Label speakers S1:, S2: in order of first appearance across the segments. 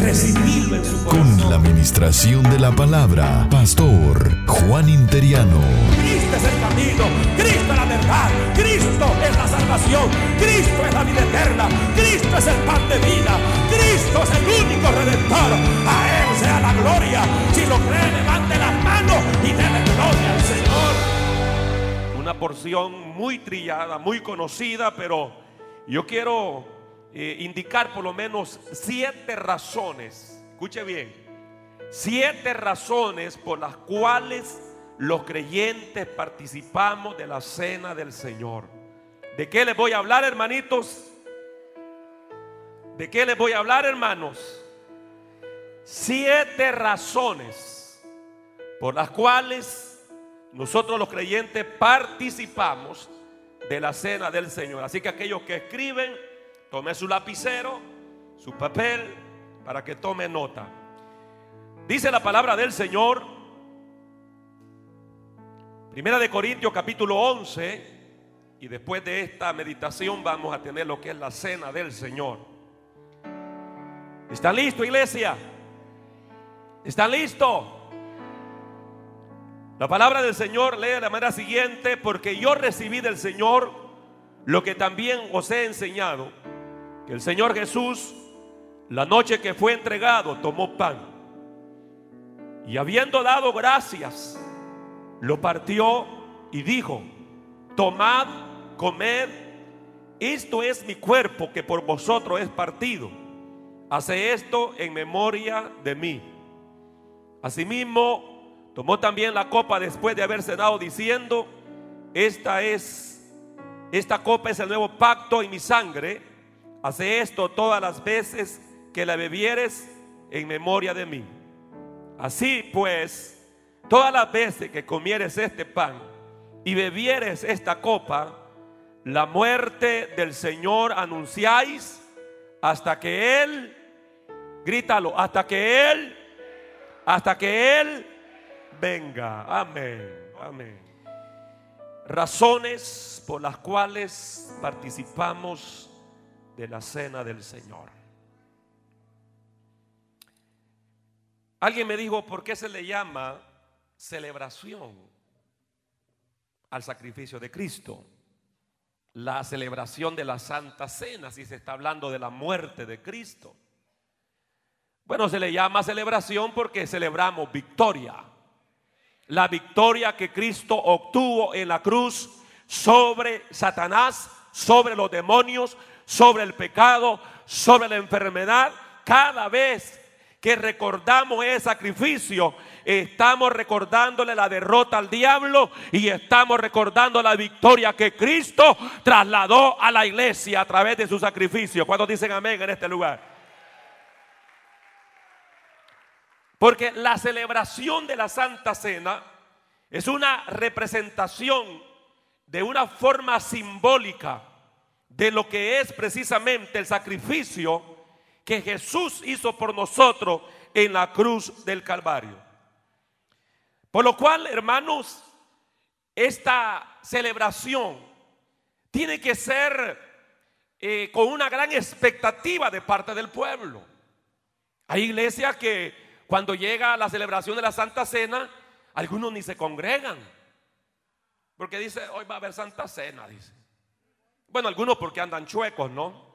S1: Recibirlo en su corazón.
S2: Con la administración de la palabra, Pastor Juan Interiano.
S1: Cristo es el camino, Cristo es la verdad, Cristo es la salvación, Cristo es la vida eterna, Cristo es el pan de vida, Cristo es el único redentor. A Él sea la gloria. Si lo cree, levante las manos y déle gloria al Señor. Una porción muy trillada, muy conocida, pero yo quiero eh, indicar por lo menos siete razones. Escuche bien. Siete razones por las cuales los creyentes participamos de la cena del Señor. ¿De qué les voy a hablar, hermanitos? ¿De qué les voy a hablar, hermanos? Siete razones por las cuales nosotros los creyentes participamos de la cena del Señor. Así que aquellos que escriben, tome su lapicero, su papel, para que tome nota. Dice la palabra del Señor, Primera de Corintios capítulo 11, y después de esta meditación vamos a tener lo que es la cena del Señor. ¿Están listos, iglesia? ¿Están listos? La palabra del Señor lee de la manera siguiente, porque yo recibí del Señor lo que también os he enseñado, el Señor Jesús, la noche que fue entregado, tomó pan y habiendo dado gracias, lo partió y dijo, tomad, comed, esto es mi cuerpo que por vosotros es partido. Hace esto en memoria de mí. Asimismo, Tomó también la copa después de haber cenado diciendo, esta es, esta copa es el nuevo pacto en mi sangre. Hace esto todas las veces que la bebieres en memoria de mí. Así pues, todas las veces que comieres este pan y bebieres esta copa, la muerte del Señor anunciáis hasta que Él, grítalo, hasta que Él, hasta que Él venga. Amén. Amén. Razones por las cuales participamos de la cena del Señor. Alguien me dijo, ¿por qué se le llama celebración al sacrificio de Cristo? La celebración de la Santa Cena, si se está hablando de la muerte de Cristo. Bueno, se le llama celebración porque celebramos victoria la victoria que Cristo obtuvo en la cruz sobre Satanás, sobre los demonios, sobre el pecado, sobre la enfermedad. Cada vez que recordamos ese sacrificio, estamos recordándole la derrota al diablo y estamos recordando la victoria que Cristo trasladó a la iglesia a través de su sacrificio. ¿Cuántos dicen amén en este lugar? Porque la celebración de la Santa Cena es una representación de una forma simbólica de lo que es precisamente el sacrificio que Jesús hizo por nosotros en la cruz del Calvario. Por lo cual, hermanos, esta celebración tiene que ser eh, con una gran expectativa de parte del pueblo. Hay iglesias que cuando llega la celebración de la Santa Cena, algunos ni se congregan. Porque dice, hoy va a haber Santa Cena, dice. Bueno, algunos porque andan chuecos, ¿no?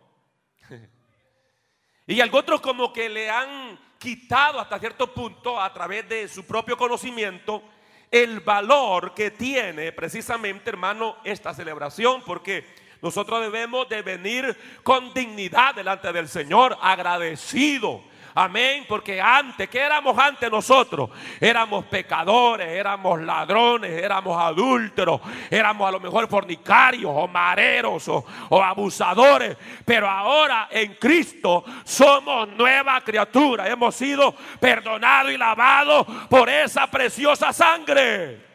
S1: y otros como que le han quitado hasta cierto punto a través de su propio conocimiento el valor que tiene precisamente, hermano, esta celebración, porque nosotros debemos de venir con dignidad delante del Señor, agradecido Amén, porque antes, ¿qué éramos antes nosotros? Éramos pecadores, éramos ladrones, éramos adúlteros, éramos a lo mejor fornicarios o mareros o, abusadores. Pero ahora en Cristo somos nueva criatura. Hemos sido perdonados y lavados por esa preciosa sangre.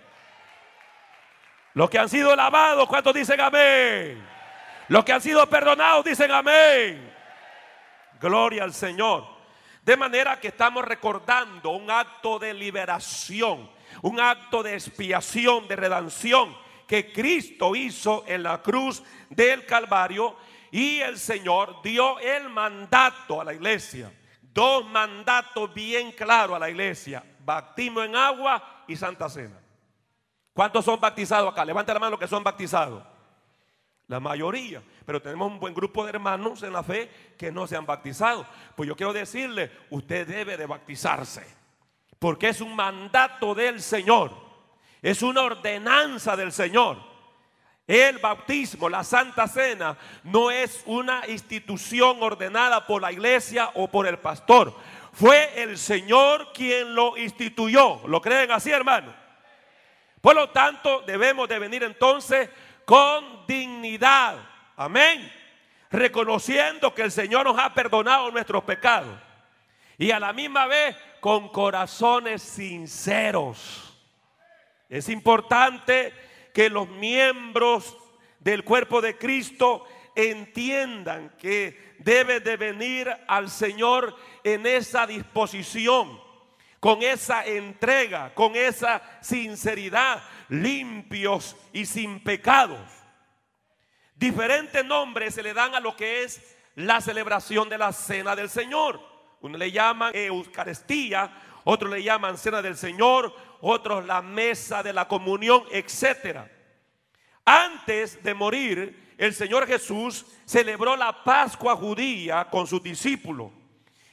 S1: Los que han sido lavados, ¿cuántos dicen amén? Los que han sido perdonados dicen amén. Gloria al Señor. De manera que estamos recordando un acto de liberación, un acto de expiación, de redención que Cristo hizo en la cruz del Calvario y el Señor dio el mandato a la iglesia. Dos mandatos bien claros a la iglesia. Bautismo en agua y Santa Cena. ¿Cuántos son bautizados acá? Levanta la mano los que son bautizados. La mayoría. Pero tenemos un buen grupo de hermanos en la fe que no se han bautizado. Pues yo quiero decirle, usted debe de bautizarse. Porque es un mandato del Señor. Es una ordenanza del Señor. El bautismo, la Santa Cena, no es una institución ordenada por la iglesia o por el pastor. Fue el Señor quien lo instituyó. ¿Lo creen así, hermano? Por lo tanto, debemos de venir entonces con dignidad. Amén. Reconociendo que el Señor nos ha perdonado nuestros pecados. Y a la misma vez con corazones sinceros. Es importante que los miembros del cuerpo de Cristo entiendan que debe de venir al Señor en esa disposición, con esa entrega, con esa sinceridad, limpios y sin pecados. Diferentes nombres se le dan a lo que es la celebración de la cena del Señor. Uno le llaman Eucaristía, otros le llaman cena del Señor, otros la mesa de la comunión, etc. Antes de morir, el Señor Jesús celebró la Pascua judía con sus discípulos.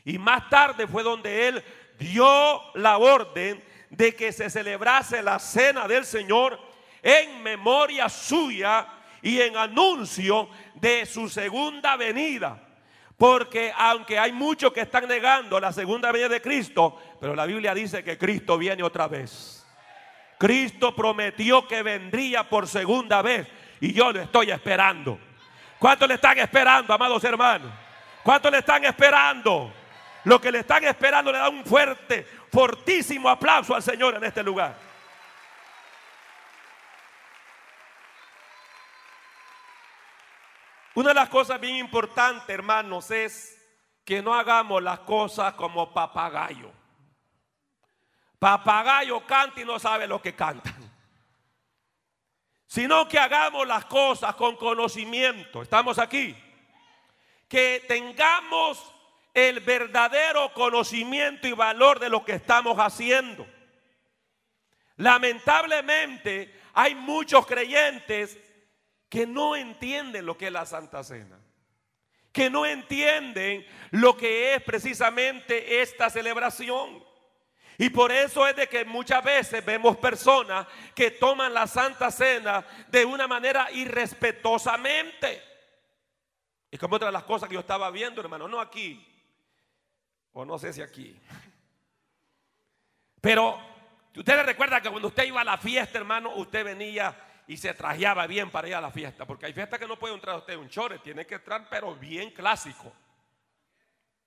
S1: Y más tarde fue donde él dio la orden de que se celebrase la cena del Señor en memoria suya y en anuncio de su segunda venida. Porque aunque hay muchos que están negando la segunda venida de Cristo, pero la Biblia dice que Cristo viene otra vez. Cristo prometió que vendría por segunda vez y yo lo estoy esperando. ¿Cuántos le están esperando, amados hermanos? ¿Cuántos le están esperando? Lo que le están esperando le da un fuerte, fortísimo aplauso al Señor en este lugar. Una de las cosas bien importantes, hermanos, es que no hagamos las cosas como papagayo. Papagayo canta y no sabe lo que canta. Sino que hagamos las cosas con conocimiento. Estamos aquí. Que tengamos el verdadero conocimiento y valor de lo que estamos haciendo. Lamentablemente hay muchos creyentes que no entienden lo que es la Santa Cena, que no entienden lo que es precisamente esta celebración. Y por eso es de que muchas veces vemos personas que toman la Santa Cena de una manera irrespetuosamente. Y como otra de las cosas que yo estaba viendo, hermano, no aquí, o no sé si aquí. Pero ustedes recuerdan que cuando usted iba a la fiesta, hermano, usted venía y se trajeaba bien para ir a la fiesta. Porque hay fiestas que no puede entrar usted un chore, tiene que entrar, pero bien clásico.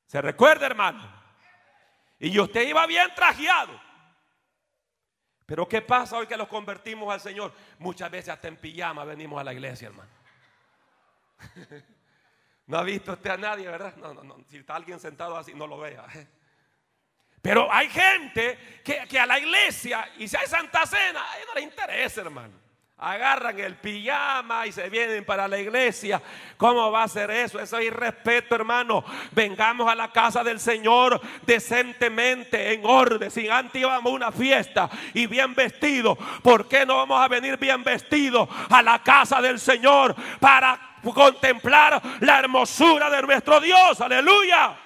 S1: ¿Se recuerda, hermano? Y usted iba bien trajeado. Pero ¿qué pasa hoy que los convertimos al Señor? Muchas veces hasta en pijama venimos a la iglesia, hermano. No ha visto usted a nadie, ¿verdad? No, no, no. Si está alguien sentado así, no lo vea. Pero hay gente que, a la iglesia y si hay Santa Cena, a no les interesa, hermano. Agarran el pijama y se vienen para la iglesia. ¿Cómo va a ser eso? Eso es irrespeto, hermano. Vengamos a la casa del Señor decentemente, en orden. Si antes íbamos a una fiesta y bien vestidos, ¿por qué no vamos a venir bien vestidos a la casa del Señor para contemplar la hermosura de nuestro Dios. Aleluya.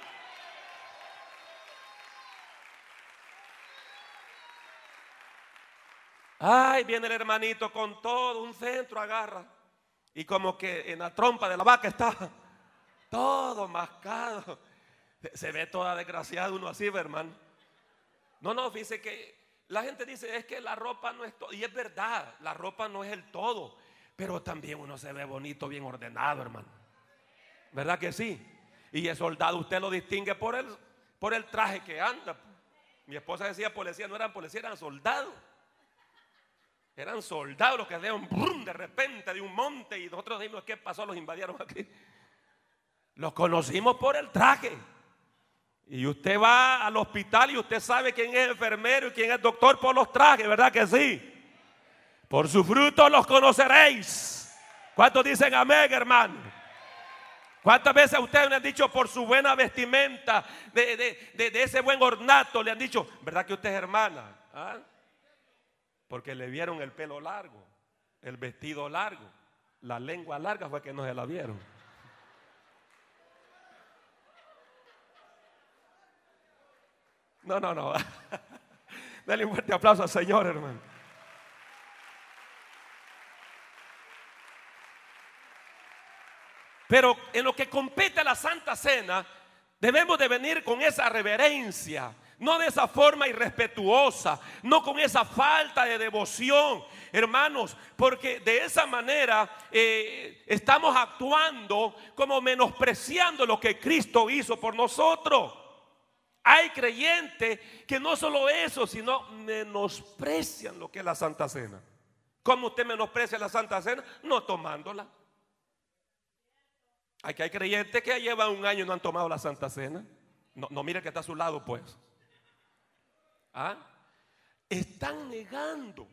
S1: Ay, viene el hermanito con todo un centro, agarra. Y como que en la trompa de la vaca está todo mascado. Se ve toda desgraciada uno así, hermano. No, no, fíjese que la gente dice, es que la ropa no es todo. Y es verdad, la ropa no es el todo. Pero también uno se ve bonito, bien ordenado, hermano. ¿Verdad que sí? Y el soldado usted lo distingue por el, por el traje que anda. Mi esposa decía policía, no eran policías, eran soldados. Eran soldados los que dieron de repente de un monte y nosotros dijimos, ¿qué pasó? Los invadieron aquí. Los conocimos por el traje. Y usted va al hospital y usted sabe quién es enfermero y quién es doctor por los trajes, ¿verdad que sí? Por su fruto los conoceréis. ¿Cuántos dicen amén, hermano? ¿Cuántas veces a ustedes le han dicho por su buena vestimenta, de, ese buen ornato, le han dicho, ¿verdad que usted es hermana? ¿Ah? Porque le vieron el pelo largo, el vestido largo, la lengua larga fue que no se la vieron. No, no, no. Dale un fuerte aplauso al Señor, hermano. Pero en lo que compete a la Santa Cena, debemos de venir con esa reverencia, no de esa forma irrespetuosa, no con esa falta de devoción, hermanos, porque de esa manera eh, estamos actuando como menospreciando lo que Cristo hizo por nosotros. Hay creyentes que no solo eso, sino menosprecian lo que es la Santa Cena. ¿Cómo usted menosprecia la Santa Cena? No tomándola. Hay que hay creyentes que llevan un año y no han tomado la Santa Cena. No, no mire que está a su lado, pues. ¿Ah? Están negando.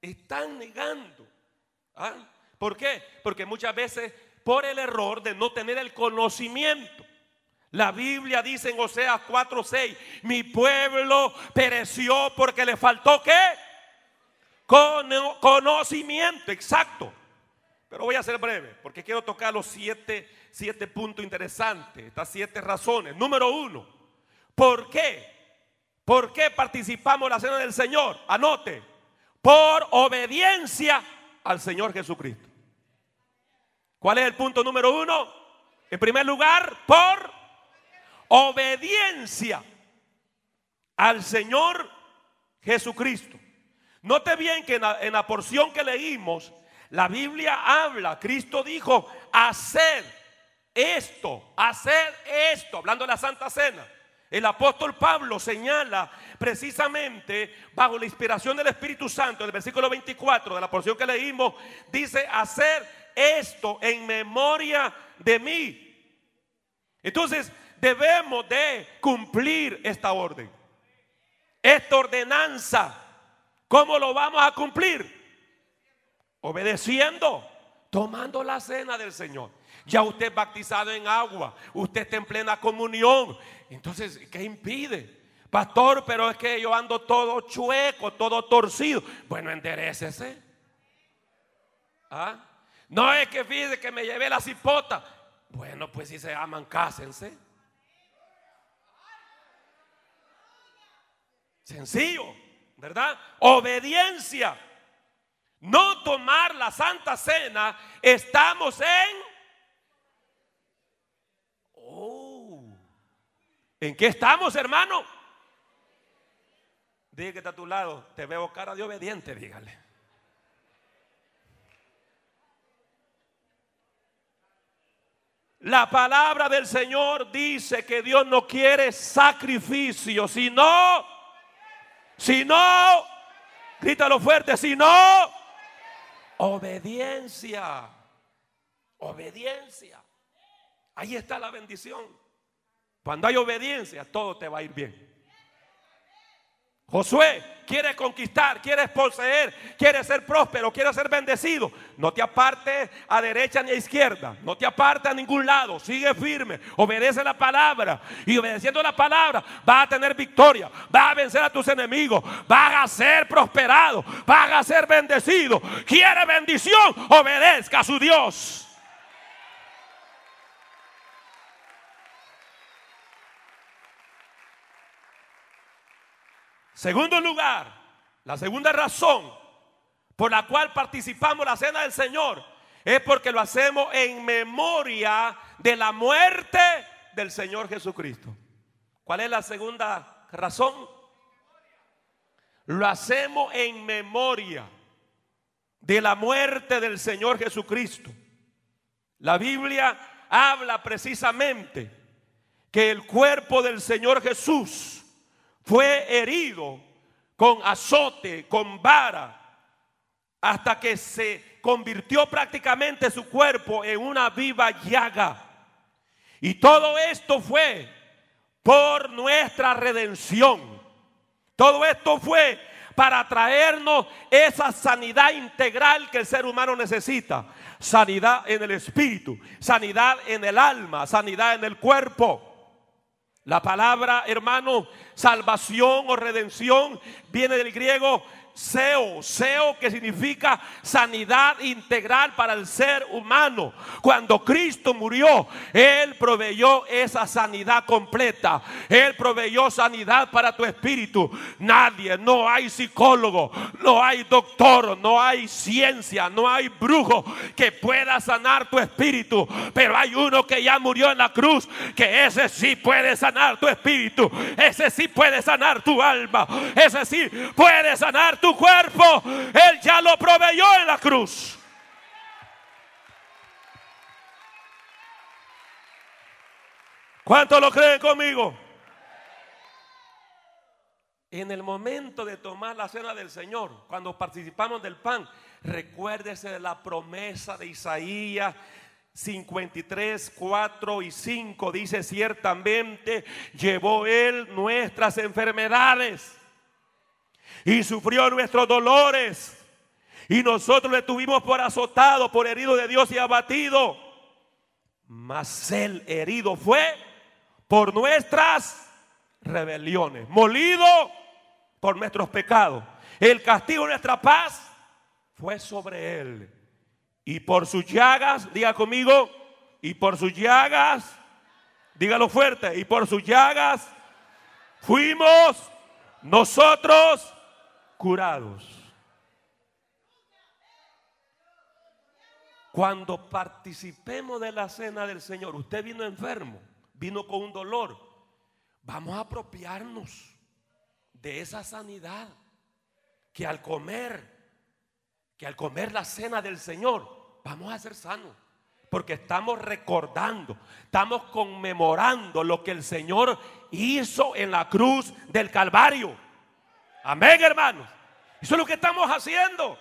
S1: Están negando. ¿Ah? ¿Por qué? Porque muchas veces por el error de no tener el conocimiento. La Biblia dice en Oseas 4:6, mi pueblo pereció porque le faltó qué? conocimiento, exacto. Pero voy a ser breve, porque quiero tocar los siete, siete puntos interesantes, estas siete razones. Número uno, ¿por qué? ¿Por qué participamos en la cena del Señor? Anote, por obediencia al Señor Jesucristo. ¿Cuál es el punto número uno? En primer lugar, por obediencia al Señor Jesucristo. Note bien que en la, porción que leímos, la Biblia habla, Cristo dijo, hacer esto, hacer esto, hablando de la Santa Cena. El apóstol Pablo señala precisamente bajo la inspiración del Espíritu Santo, en el versículo 24 de la porción que leímos, dice, hacer esto en memoria de mí. Entonces, debemos de cumplir esta orden. Esta ordenanza, ¿cómo lo vamos a cumplir? Obedeciendo, tomando la cena del Señor. Ya usted es bautizado en agua, usted está en plena comunión. Entonces, ¿qué impide? Pastor, pero es que yo ando todo chueco, todo torcido. Bueno, enderecese. ¿Ah? No es que fíjese que me llevé la cipota. Bueno, pues si se aman, cásense. Sencillo, ¿verdad? Obediencia. No tomar la Santa Cena, estamos en... Oh. ¿En qué estamos, hermano? Dije que está a tu lado, te veo cara de obediente, dígale. La palabra del Señor dice que Dios no quiere sacrificio, sino si no, grítalo fuerte, si no, obediencia. Obediencia. Ahí está la bendición. Cuando hay obediencia, todo te va a ir bien. Josué quiere conquistar, quiere poseer, quiere ser próspero, quiere ser bendecido. No te apartes a derecha ni a izquierda, no te apartes a ningún lado, sigue firme, obedece la palabra y obedeciendo la palabra vas a tener victoria, vas a vencer a tus enemigos, vas a ser prosperado, vas a ser bendecido. Quiere bendición, obedezca a su Dios. Segundo lugar, la segunda razón por la cual participamos la cena del Señor es porque lo hacemos en memoria de la muerte del Señor Jesucristo. ¿Cuál es la segunda razón? Lo hacemos en memoria de la muerte del Señor Jesucristo. La Biblia habla precisamente que el cuerpo del Señor Jesús fue herido con azote, con vara, hasta que se convirtió prácticamente su cuerpo en una viva llaga. Y todo esto fue por nuestra redención. Todo esto fue para traernos esa sanidad integral que el ser humano necesita. Sanidad en el espíritu, sanidad en el alma, sanidad en el cuerpo. La palabra, hermano, salvación o redención viene del griego Seo, Seo que significa sanidad integral para el ser humano. Cuando Cristo murió, Él proveyó esa sanidad completa. Él proveyó sanidad para tu espíritu. Nadie, no hay psicólogo, no hay doctor, no hay ciencia, no hay brujo que pueda sanar tu espíritu. Pero hay uno que ya murió en la cruz, que ese sí puede sanar tu espíritu. Ese sí puede sanar tu alma. Ese sí puede sanar tu cuerpo, Él ya lo proveyó en la cruz. ¿Cuántos lo creen conmigo? En el momento de tomar la cena del Señor, cuando participamos del pan, recuérdese de la promesa de Isaías 53, 4 y 5. Dice, ciertamente llevó Él nuestras enfermedades y sufrió nuestros dolores. Y nosotros le tuvimos por azotado, por herido de Dios y abatido. Mas el herido fue por nuestras rebeliones, molido por nuestros pecados. El castigo de nuestra paz fue sobre él. Y por sus llagas, diga conmigo, y por sus llagas, dígalo fuerte, y por sus llagas fuimos nosotros curados. Cuando participemos de la cena del Señor, usted vino enfermo, vino con un dolor, vamos a apropiarnos de esa sanidad que al comer, que al comer la cena del Señor, vamos a ser sanos. Porque estamos recordando, estamos conmemorando lo que el Señor hizo en la cruz del Calvario. Amén, hermanos. Eso es lo que estamos haciendo.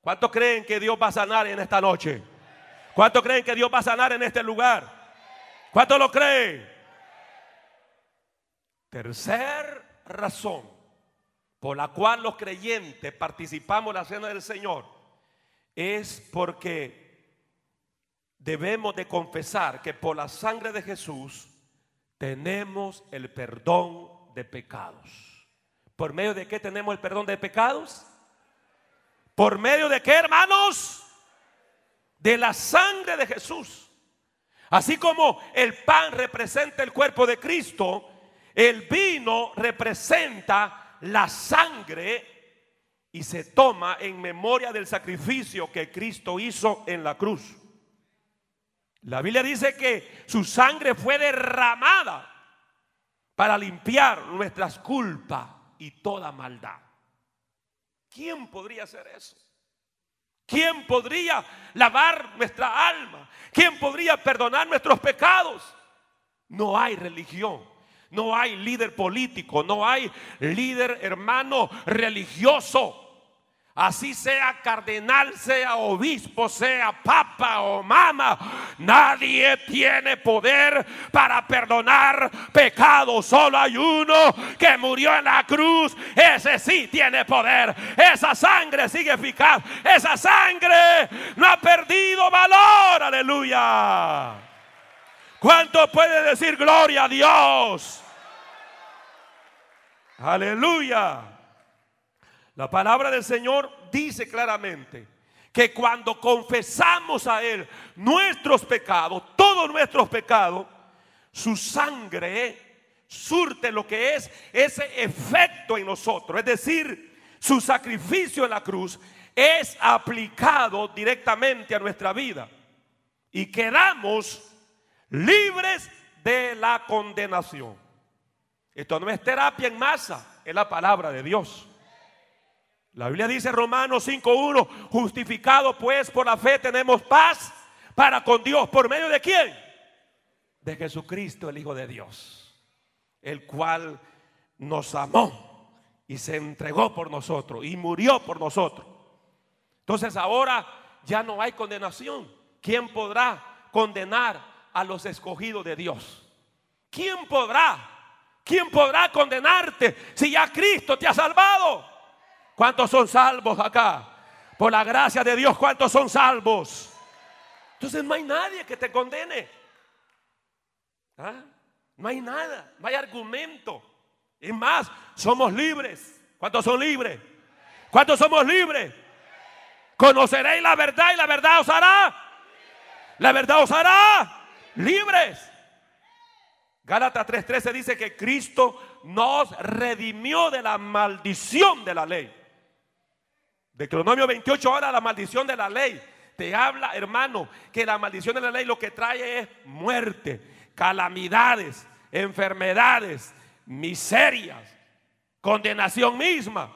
S1: ¿Cuántos creen que Dios va a sanar en esta noche? ¿Cuántos creen que Dios va a sanar en este lugar? ¿Cuántos lo creen? Tercer razón por la cual los creyentes participamos en la cena del Señor es porque debemos de confesar que por la sangre de Jesús tenemos el perdón de pecados. ¿Por medio de qué tenemos el perdón de pecados? ¿Por medio de qué, hermanos? De la sangre de Jesús. Así como el pan representa el cuerpo de Cristo, el vino representa la sangre y se toma en memoria del sacrificio que Cristo hizo en la cruz. La Biblia dice que su sangre fue derramada para limpiar nuestras culpas y toda maldad. ¿Quién podría hacer eso? ¿Quién podría lavar nuestra alma? ¿Quién podría perdonar nuestros pecados? No hay religión, no hay líder político, no hay líder hermano religioso Así sea cardenal, sea obispo, sea papa o mama, nadie tiene poder para perdonar pecados. Solo hay uno que murió en la cruz. Ese sí tiene poder. Esa sangre sigue eficaz. Esa sangre no ha perdido valor. Aleluya. ¿Cuánto puede decir gloria a Dios? Aleluya. La palabra del Señor dice claramente que cuando confesamos a Él nuestros pecados, todos nuestros pecados, su sangre surte lo que es ese efecto en nosotros. Es decir, su sacrificio en la cruz es aplicado directamente a nuestra vida. Y quedamos libres de la condenación. Esto no es terapia en masa, es la palabra de Dios. La Biblia dice Romanos 5.1, justificado pues por la fe tenemos paz para con Dios. ¿Por medio de quién? De Jesucristo, el Hijo de Dios, el cual nos amó y se entregó por nosotros y murió por nosotros. Entonces ahora ya no hay condenación. ¿Quién podrá condenar a los escogidos de Dios? ¿Quién podrá? ¿Quién podrá condenarte si ya Cristo te ha salvado? ¿Cuántos son salvos acá? Por la gracia de Dios, ¿cuántos son salvos? Entonces no hay nadie que te condene. ¿Ah? No hay nada, no hay argumento. Es más, somos libres. ¿Cuántos son libres? ¿Cuántos somos libres? Conoceréis la verdad y la verdad os hará. La verdad os hará libres. Gálatas 3:13 dice que Cristo nos redimió de la maldición de la ley. Deuteronomio 28 ahora la maldición de la ley. Te habla, hermano, que la maldición de la ley lo que trae es muerte, calamidades, enfermedades, miserias, condenación misma.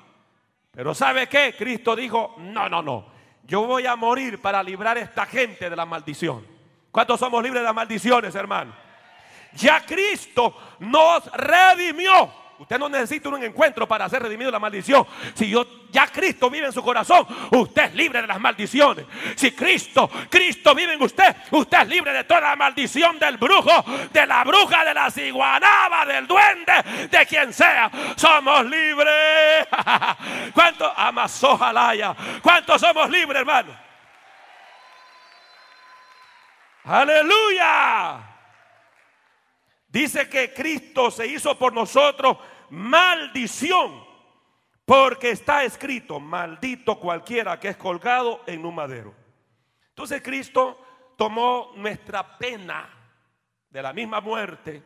S1: Pero ¿sabe qué? Cristo dijo, no, no, no. Yo voy a morir para librar a esta gente de la maldición. ¿Cuántos somos libres de las maldiciones, hermano? Ya Cristo nos redimió. Usted no necesita un encuentro para ser redimido de la maldición. Si yo, ya Cristo vive en su corazón, usted es libre de las maldiciones. Si Cristo, Cristo vive en usted, usted es libre de toda la maldición del brujo, de la bruja, de la ciguanaba, del duende, de quien sea. Somos libres. ¿Cuántos? Amazojalaya. ¿Cuántos somos libres, hermano? Aleluya. Dice que Cristo se hizo por nosotros maldición, porque está escrito, maldito cualquiera que es colgado en un madero. Entonces Cristo tomó nuestra pena de la misma muerte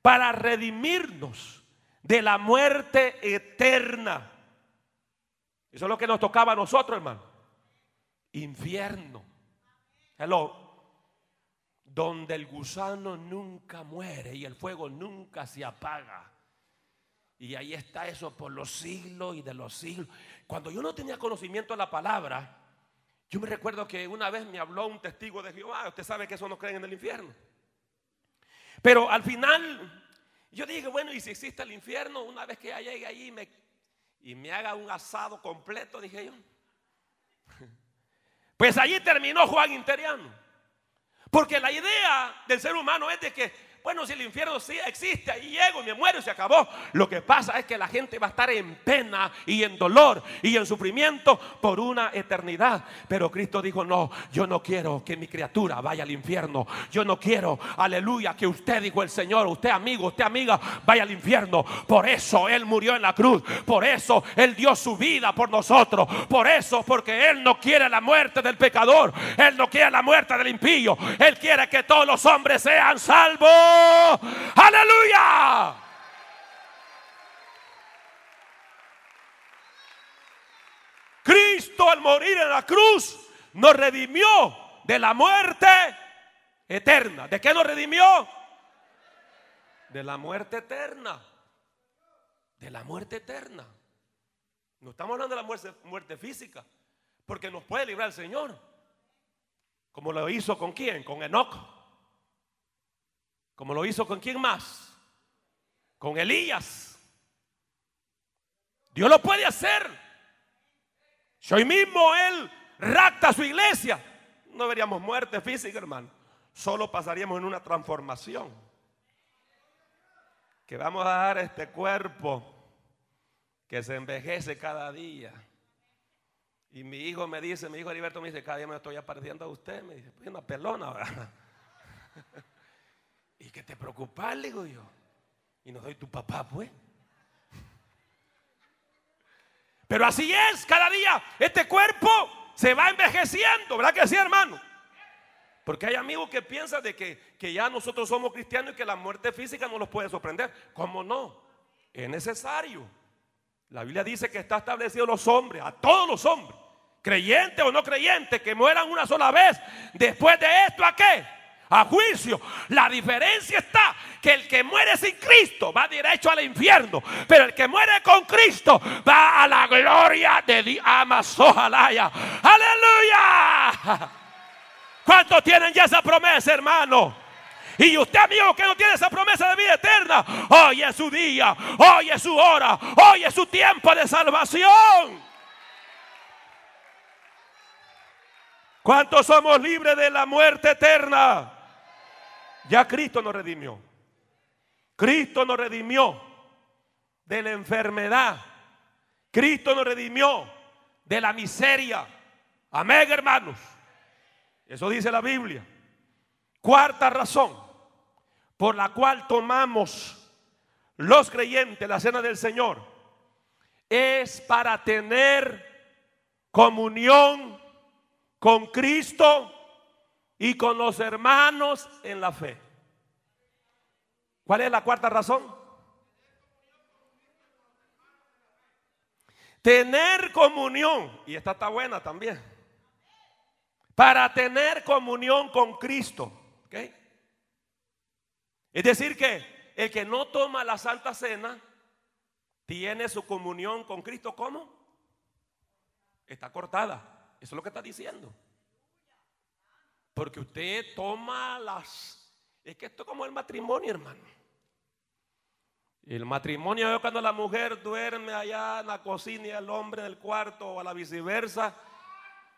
S1: para redimirnos de la muerte eterna. Eso es lo que nos tocaba a nosotros, hermano. Infierno. Hello donde el gusano nunca muere y el fuego nunca se apaga. Y ahí está eso por los siglos y de los siglos. Cuando yo no tenía conocimiento de la palabra, yo me recuerdo que una vez me habló un testigo de Jehová, usted sabe que eso no creen en el infierno. Pero al final, yo dije, bueno, y si existe el infierno, una vez que ya llegue allí y me, y me haga un asado completo, dije yo. Pues allí terminó Juan Interiano. Porque la idea del ser humano es de que bueno, si el infierno sí existe, ahí llego, me muero y se acabó. Lo que pasa es que la gente va a estar en pena y en dolor y en sufrimiento por una eternidad. Pero Cristo dijo, no, yo no quiero que mi criatura vaya al infierno. Yo no quiero, aleluya, que usted, dijo el Señor, usted amigo, usted amiga, vaya al infierno. Por eso Él murió en la cruz. Por eso Él dio su vida por nosotros. Por eso, porque Él no quiere la muerte del pecador. Él no quiere la muerte del impío. Él quiere que todos los hombres sean salvos. Aleluya. Cristo al morir en la cruz nos redimió de la muerte eterna. ¿De qué nos redimió? De la muerte eterna. De la muerte eterna. No estamos hablando de la muerte, física, porque nos puede librar el Señor. Como lo hizo con quién? Con Enoch. Como lo hizo con quién más? Con Elías. Dios lo puede hacer. Si hoy mismo Él rapta su iglesia, no veríamos muerte física, hermano. Solo pasaríamos en una transformación. Que vamos a dar este cuerpo que se envejece cada día. Y mi hijo me dice, mi hijo Heriberto me dice, cada día me estoy apareciendo a usted. Me dice, pues una pelona, ¿verdad? ¿Y qué te preocupa? Le digo yo. Y no soy tu papá, pues. Pero así es, cada día este cuerpo se va envejeciendo, ¿verdad que sí, hermano? Porque hay amigos que piensan de que, que ya nosotros somos cristianos y que la muerte física no los puede sorprender. ¿Cómo no? Es necesario. La Biblia dice que está establecido los hombres, a todos los hombres, creyentes o no creyentes, que mueran una sola vez. Después de esto, ¿a qué? A juicio. La diferencia está que el que muere sin Cristo va derecho al infierno, pero el que muere con Cristo va a la gloria de Dios. Aleluya. ¿Cuántos tienen ya esa promesa, hermano? Y usted, amigo, que no tiene esa promesa de vida eterna, hoy es su día, hoy es su hora, hoy es su tiempo de salvación. ¿Cuántos somos libres de la muerte eterna? Ya Cristo nos redimió. Cristo nos redimió de la enfermedad. Cristo nos redimió de la miseria. Amén, hermanos. Eso dice la Biblia. Cuarta razón por la cual tomamos los creyentes la cena del Señor es para tener comunión con Cristo y con los hermanos en la fe. ¿Cuál es la cuarta razón? Tener comunión, y esta está buena también, para tener comunión con Cristo. Es decir, que el que no toma la Santa Cena tiene su comunión con Cristo. ¿Cómo? Está cortada. Eso es lo que está diciendo. Porque usted toma las... Es que esto es como el matrimonio, hermano. El matrimonio es cuando la mujer duerme allá en la cocina y el hombre en el cuarto o a la viceversa.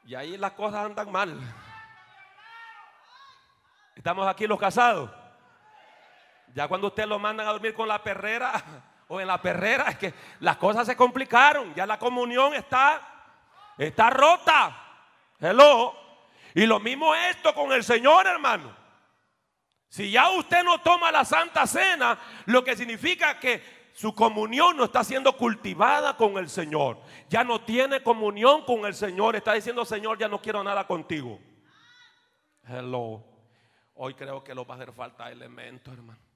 S1: Y ahí las cosas andan mal. Estamos aquí los casados. Ya cuando usted lo mandan a dormir con la perrera o en la perrera, es que las cosas se complicaron. Ya la comunión está Está rota. Hello. Y lo mismo esto con el Señor, hermano. Si ya usted no toma la Santa Cena, lo que significa que su comunión no está siendo cultivada con el Señor. Ya no tiene comunión con el Señor. Está diciendo, Señor, ya no quiero nada contigo. Hello. Hoy creo que lo va a hacer falta elementos, hermano.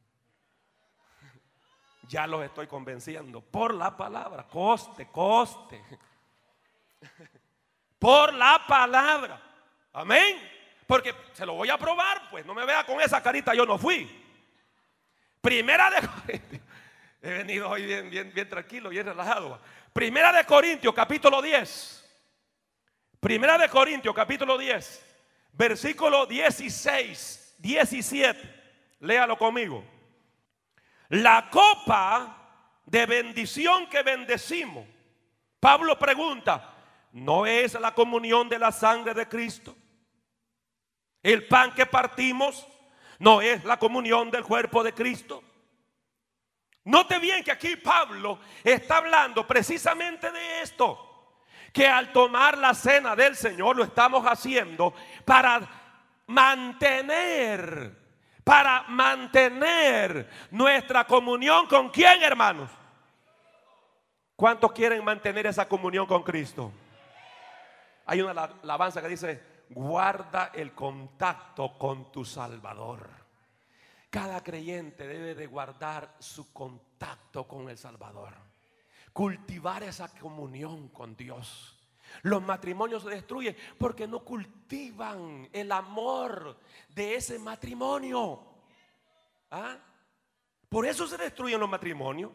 S1: Ya los estoy convenciendo por la palabra. Coste, coste. Por la palabra. Amén. Porque se lo voy a probar, pues no me vea con esa carita, yo no fui. Primera de Corintios. He venido hoy bien, bien, bien tranquilo, bien relajado. Primera de Corintios, capítulo 10. Primera de Corintios, capítulo 10. Versículo 16, 17. Léalo conmigo. La copa de bendición que bendecimos Pablo pregunta, ¿no es la comunión de la sangre de Cristo? El pan que partimos no es la comunión del cuerpo de Cristo. Note bien que aquí Pablo está hablando precisamente de esto. Que al tomar la cena del Señor lo estamos haciendo para mantener, para mantener nuestra comunión con quién, hermanos? ¿Cuántos quieren mantener esa comunión con Cristo? Hay una alabanza que dice, guarda el contacto con tu Salvador. Cada creyente debe de guardar su contacto con el Salvador. Cultivar esa comunión con Dios. Los matrimonios se destruyen porque no cultivan el amor de ese matrimonio. ¿Ah? Por eso se destruyen los matrimonios.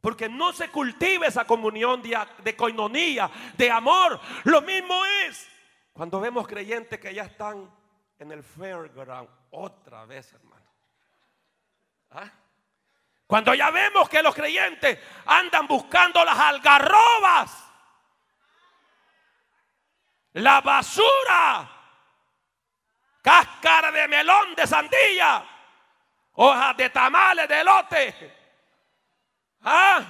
S1: Porque no se cultiva esa comunión de, de coinonía, de amor. Lo mismo es cuando vemos creyentes que ya están en el fairground otra vez, hermano. ¿Ah? Cuando ya vemos que los creyentes andan buscando las algarrobas, la basura, cáscara de melón de sandía, hojas de tamales de lote Ah,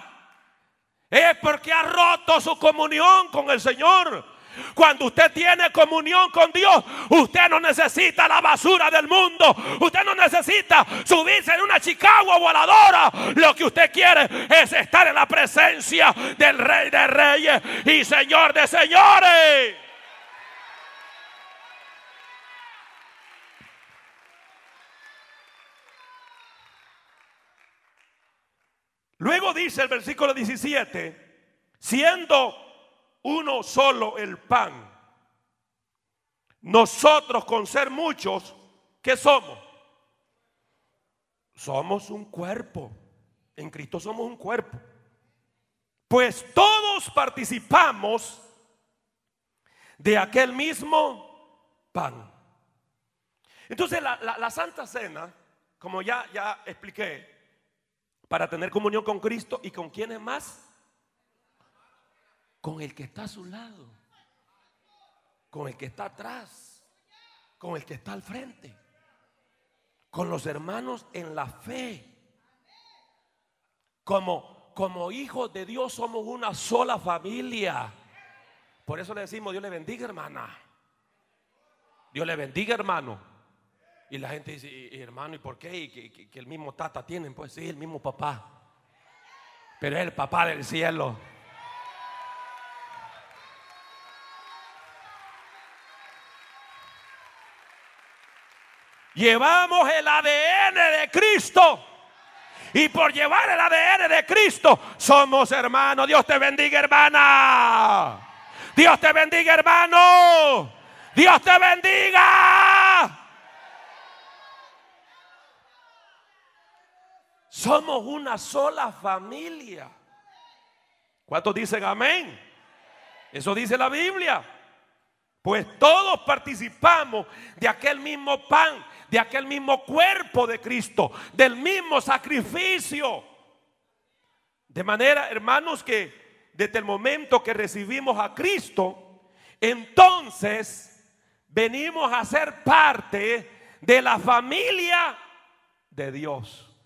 S1: es porque ha roto su comunión con el Señor. Cuando usted tiene comunión con Dios, usted no necesita la basura del mundo. Usted no necesita subirse en una Chicago voladora. Lo que usted quiere es estar en la presencia del Rey de Reyes y Señor de Señores. Luego dice el versículo 17, siendo uno solo el pan, nosotros con ser muchos ¿qué somos? Somos un cuerpo. En Cristo somos un cuerpo. Pues todos participamos de aquel mismo pan. Entonces la, Santa Cena, como ya, ya expliqué, para tener comunión con Cristo y con quién más? Con el que está a su lado, con el que está atrás, con el que está al frente, con los hermanos en la fe. Como, como hijos de Dios somos una sola familia. Por eso le decimos, Dios le bendiga hermana. Dios le bendiga hermano. Y la gente dice, hermano, ¿y por qué? ¿Y que, el mismo tata tienen? Pues sí, el mismo papá. Pero es el papá del cielo. Llevamos el ADN de Cristo. Y por llevar el ADN de Cristo, somos hermanos. Dios te bendiga, hermana. Dios te bendiga, hermano. Dios te bendiga. Somos una sola familia. ¿Cuántos dicen amén? Eso dice la Biblia. Pues todos participamos de aquel mismo pan, de aquel mismo cuerpo de Cristo, del mismo sacrificio. De manera, hermanos, que desde el momento que recibimos a Cristo, entonces venimos a ser parte de la familia de Dios.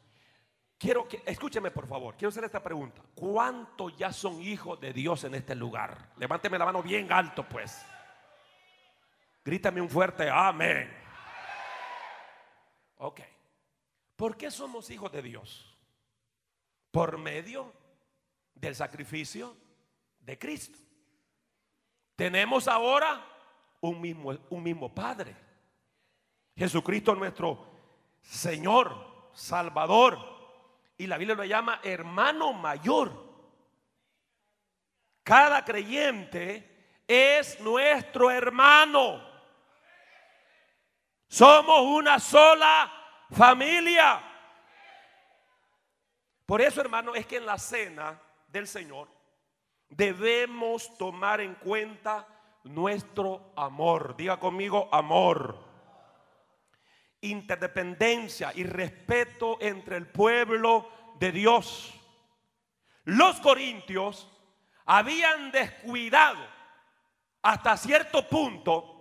S1: Quiero que, escúcheme por favor, quiero hacer esta pregunta. ¿Cuántos ya son hijos de Dios en este lugar? Levánteme la mano bien alto, pues. Grítame un fuerte amén. Ok. ¿Por qué somos hijos de Dios? Por medio del sacrificio de Cristo. Tenemos ahora un mismo, un mismo Padre. Jesucristo nuestro Señor, Salvador y la Biblia lo llama hermano mayor. Cada creyente es nuestro hermano. Somos una sola familia. Por eso, hermano, es que en la cena del Señor debemos tomar en cuenta nuestro amor. Diga conmigo, amor interdependencia y respeto entre el pueblo de Dios. Los corintios habían descuidado hasta cierto punto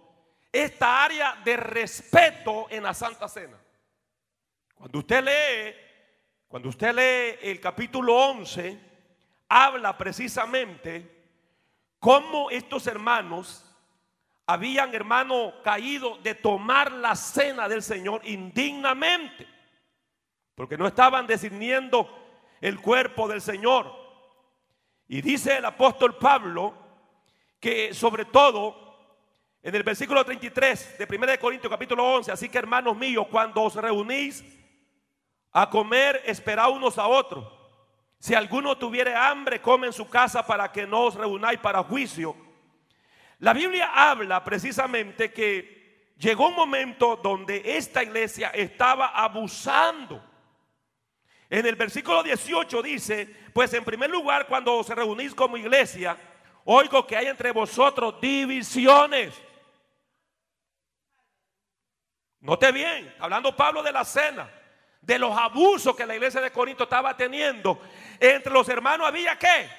S1: esta área de respeto en la Santa Cena. Cuando usted lee, cuando usted lee el capítulo 11, habla precisamente cómo estos hermanos habían, hermano, caído de tomar la cena del Señor indignamente, porque no estaban discerniendo el cuerpo del Señor. Y dice el apóstol Pablo que sobre todo en el versículo 33 de 1 Corintios capítulo 11, así que hermanos míos, cuando os reunís a comer, esperad unos a otros. Si alguno tuviere hambre, come en su casa para que no os reunáis para juicio. La Biblia habla precisamente que llegó un momento donde esta iglesia estaba abusando. En el versículo 18 dice, pues en primer lugar cuando se reunís como iglesia, oigo que hay entre vosotros divisiones. Note bien, hablando Pablo de la cena, de los abusos que la iglesia de Corinto estaba teniendo. Entre los hermanos había qué?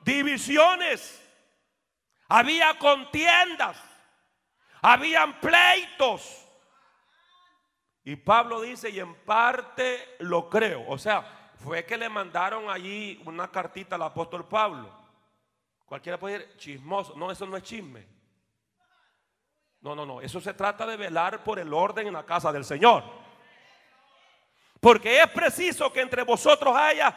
S1: Divisiones. Había contiendas, habían pleitos. Y Pablo dice, y en parte lo creo. O sea, fue que le mandaron allí una cartita al apóstol Pablo. Cualquiera puede decir, chismoso. No, eso no es chisme. No, no, no. Eso se trata de velar por el orden en la casa del Señor. Porque es preciso que entre vosotros haya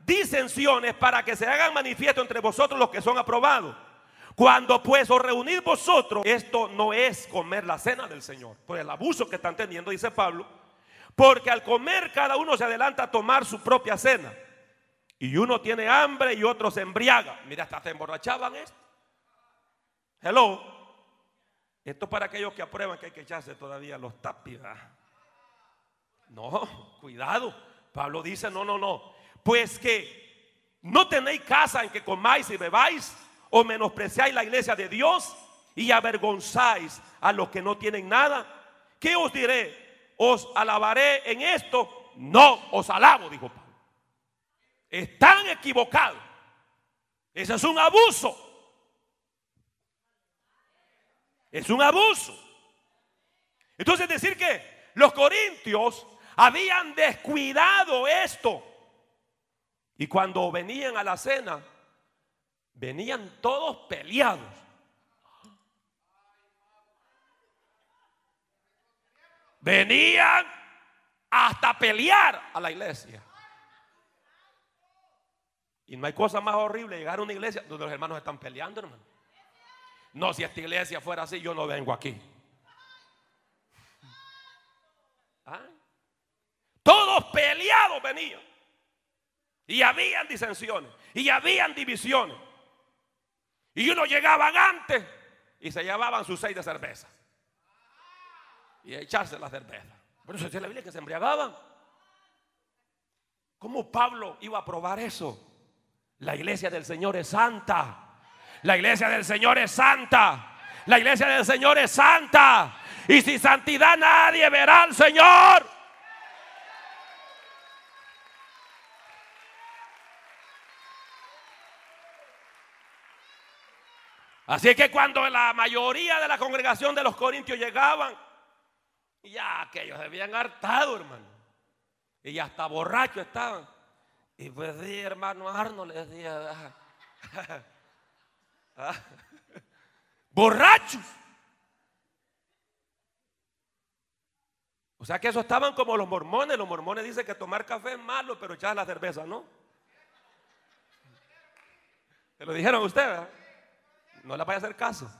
S1: disensiones para que se hagan manifiesto entre vosotros los que son aprobados. Cuando pues os reunís vosotros, esto no es comer la cena del Señor, por el abuso que están teniendo, dice Pablo, porque al comer cada uno se adelanta a tomar su propia cena. Y uno tiene hambre y otro se embriaga. Mira, hasta se emborrachaban esto. Hello. Esto para aquellos que aprueban que hay que echarse todavía los tapis. No, cuidado. Pablo dice, no, no, no. Pues que no tenéis casa en que comáis y bebáis o menospreciáis la iglesia de Dios y avergonzáis a los que no tienen nada. ¿Qué os diré? ¿Os alabaré en esto? No, os alabo, dijo Pablo. Están equivocados. Ese es un abuso. Es un abuso. Entonces decir que los corintios habían descuidado esto. Y cuando venían a la cena, venían todos peleados. Venían hasta pelear a la iglesia. Y no hay cosa más horrible llegar a una iglesia donde los hermanos están peleando, hermano. No, si esta iglesia fuera así, yo no vengo aquí. ¿Ah? Todos peleados venían. Y habían disensiones. Y habían divisiones. Y unos llegaban antes y se llevaban sus seis de cerveza. Y a echarse la cerveza. Por eso dice la Biblia que se embriagaban. ¿Cómo Pablo iba a probar eso? La iglesia del Señor es santa. La iglesia del Señor es santa. La iglesia del Señor es santa. Y sin santidad nadie verá al Señor. Así que cuando la mayoría de la congregación de los corintios llegaban, ya aquellos se habían hartado, hermano. Y hasta borrachos estaban. Y pues sí, hermano Arno les decía, ¿Ah? Borrachos. O sea que eso estaban como los mormones. Los mormones dicen que tomar café es malo, pero echar la cerveza, ¿no? Se lo dijeron a usted, No le vaya a hacer caso.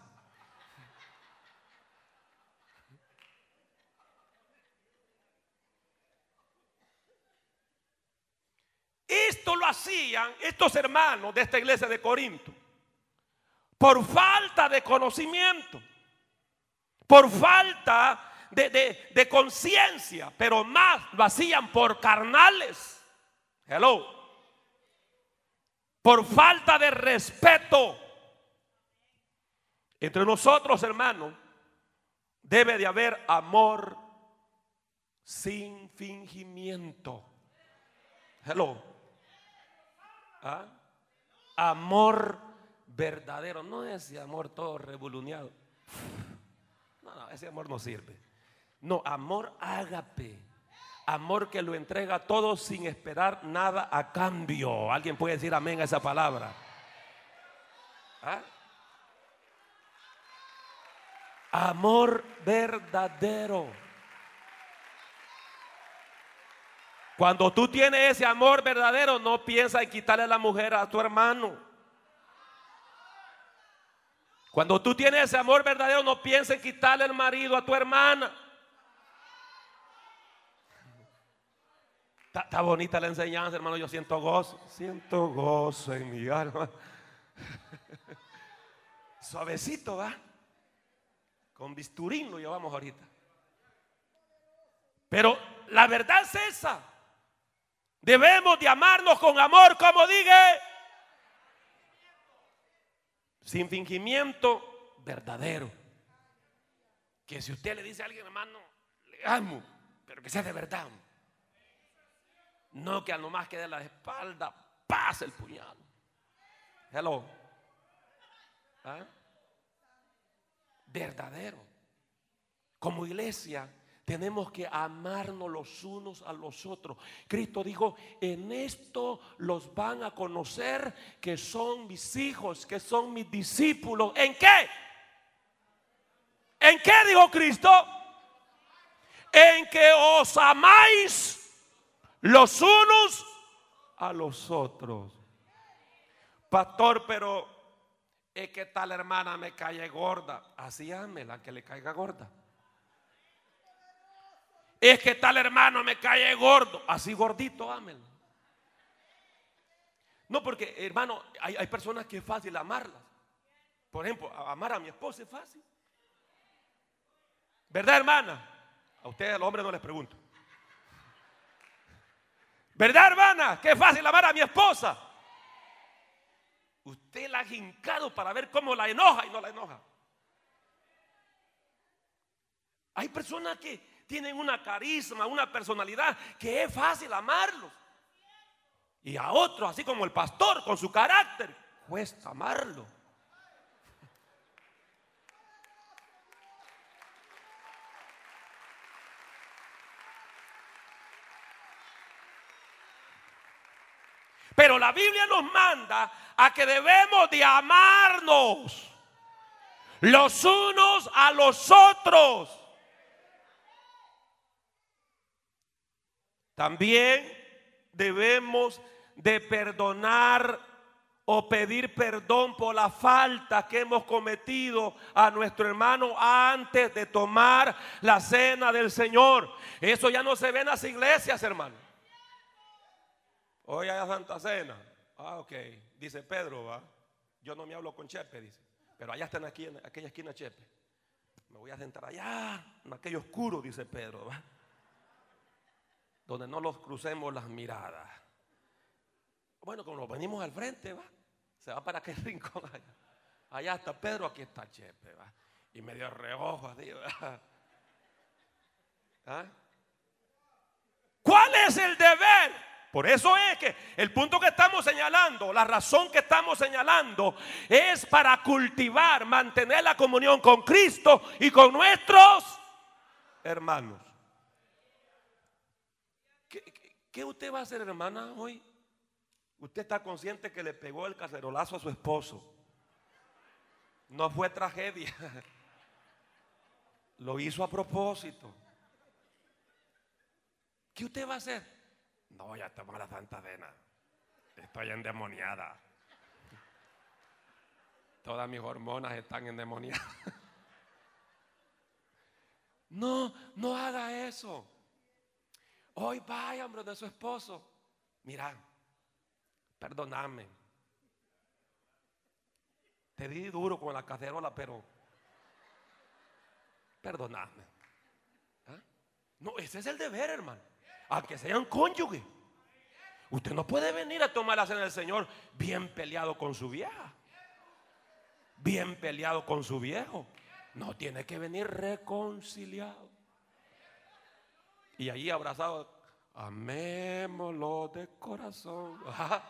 S1: Esto lo hacían estos hermanos de esta iglesia de Corinto por falta de conocimiento, por falta de, conciencia, pero más lo hacían por carnales. Hello. Por falta de respeto. Entre nosotros, hermanos, debe de haber amor sin fingimiento. Hello. ¿Ah? Amor verdadero, no ese amor todo revolucionado. No, no, ese amor no sirve. No, amor ágape. Amor que lo entrega todo sin esperar nada a cambio. ¿Alguien puede decir amén a esa palabra? ¿Ah? Amor verdadero. Cuando tú tienes ese amor verdadero, no piensas en quitarle la mujer a tu hermano. Cuando tú tienes ese amor verdadero, no pienses en quitarle el marido a tu hermana. Está, bonita la enseñanza, hermano. Yo siento gozo. Siento gozo en mi alma. Suavecito, ¿va? Con bisturín lo llevamos ahorita. Pero la verdad es esa. Debemos de amarnos con amor, como dije sin fingimiento verdadero. Que si usted le dice a alguien, hermano, le amo, pero que sea de verdad. No que a nomás quede la espalda, pase el puñal. Hello. ¿Ah? Verdadero. Como iglesia tenemos que amarnos los unos a los otros. Cristo dijo, en esto los van a conocer que son mis hijos, que son mis discípulos. ¿En qué? ¿En qué dijo Cristo? En que os amáis los unos a los otros. Pastor, pero es que tal hermana me cae gorda. Así la que le caiga gorda. Es que tal hermano me cae gordo. Así gordito, amén. No, porque hermano, hay, personas que es fácil amarlas. Por ejemplo, amar a mi esposa es fácil. ¿Verdad, hermana? A ustedes, los hombres, no les pregunto. ¿Verdad, hermana? Qué fácil amar a mi esposa. Usted la ha hincado para ver cómo la enoja y no la enoja. Hay personas que tienen una carisma, una personalidad que es fácil amarlos. Y a otros, así como el pastor, con su carácter, cuesta amarlo. Pero la Biblia nos manda a que debemos de amarnos los unos a los otros. También debemos de perdonar o pedir perdón por la falta que hemos cometido a nuestro hermano antes de tomar la cena del Señor. Eso ya no se ve en las iglesias, hermano. Hoy hay Santa Cena. Ah, ok. Dice Pedro, va. Yo no me hablo con Chepe, dice. Pero allá están aquí en aquella esquina Chepe. Me voy a sentar allá, en aquello oscuro, dice Pedro, va. Donde no los crucemos las miradas. Bueno, como venimos al frente, va. Se va para aquel rincón allá. Allá está Pedro, aquí está Chepe, va. Y medio reojo así, va. ¿Ah? ¿Cuál es el deber? Por eso es que el punto que estamos señalando, la razón que estamos señalando es para cultivar, mantener la comunión con Cristo y con nuestros hermanos. ¿Qué, usted va a hacer, hermana, hoy? Usted está consciente que le pegó el cacerolazo a su esposo. No fue tragedia. Lo hizo a propósito. ¿Qué usted va a hacer? No, ya estamos la Santa Cena. Estoy endemoniada. Todas mis hormonas están endemoniadas. No, no haga eso. Hoy vaya, hombre, de su esposo. Mira, perdóname. Te di duro con la cacerola, pero perdóname. ¿Ah? No, ese es el deber, hermano aunque sean cónyuge. Usted no puede venir a tomar la cena del Señor bien peleado con su vieja, bien peleado con su viejo. No, tiene que venir reconciliado. Y allí abrazado, amémoslo de corazón.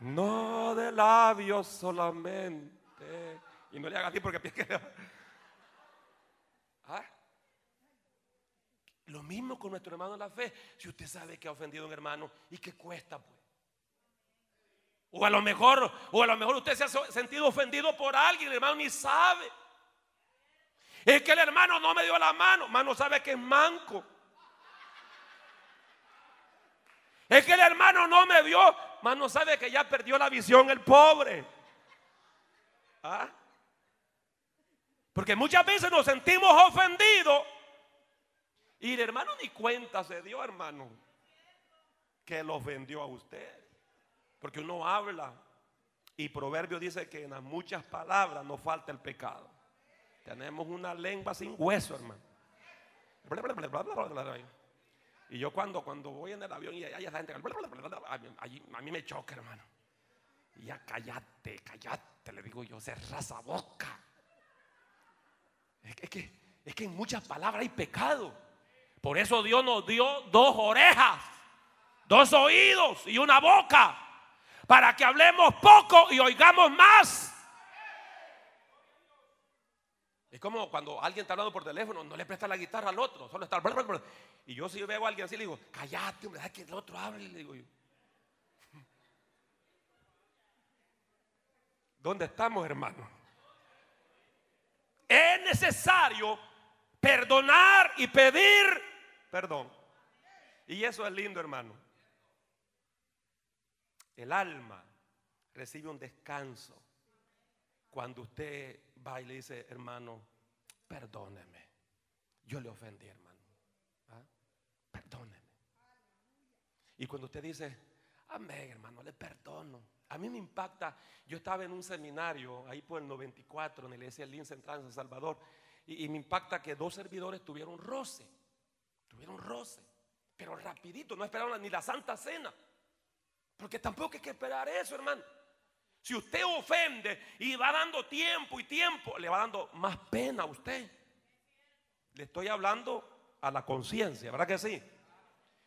S1: No de labios solamente. Y no le haga así porque ¿Ah? Lo mismo con nuestro hermano en la fe. Si usted sabe que ha ofendido un hermano y que cuesta, pues. O a lo mejor, o a lo mejor usted se ha sentido ofendido por alguien, el hermano ni sabe. Es que el hermano no me dio la mano, hermano sabe que es manco. Es que el hermano no me vio, hermano sabe que ya perdió la visión el pobre. ¿Ah? Porque muchas veces nos sentimos ofendidos y el hermano ni cuenta se dio, hermano, que lo vendió a usted. Porque uno habla y Proverbio dice que en las muchas palabras no falta el pecado. Tenemos una lengua sin hueso, hermano. Y yo cuando, cuando voy en el avión y hay esa gente, a mí, me choca, hermano. Y ya cállate, cállate, le digo yo, cerra esa boca. Es que, es que en muchas palabras hay pecado. Por eso Dios nos dio dos orejas, dos oídos y una boca, para que hablemos poco y oigamos más. Es como cuando alguien está hablando por teléfono, no le presta la guitarra al otro, solo está. Y yo si veo a alguien así, le digo, cállate, hombre, que el otro hable, le digo. ¿Dónde estamos, hermano? Es necesario perdonar y pedir perdón. Y eso es lindo, hermano. El alma recibe un descanso cuando usted va y le dice, hermano, perdóneme. Yo le ofendí, hermano. ¿Ah? Perdóneme. Y cuando usted dice, amén, hermano, le perdono. A mí me impacta. Yo estaba en un seminario ahí por el 94 en la iglesia Lin Central en San Salvador. Y, y me impacta que dos servidores tuvieron roce. Tuvieron roce. Pero rapidito, no esperaron ni la Santa Cena. Porque tampoco hay que esperar eso, hermano. Si usted ofende y va dando tiempo y tiempo, le va dando más pena a usted. Le estoy hablando a la conciencia, ¿verdad que sí?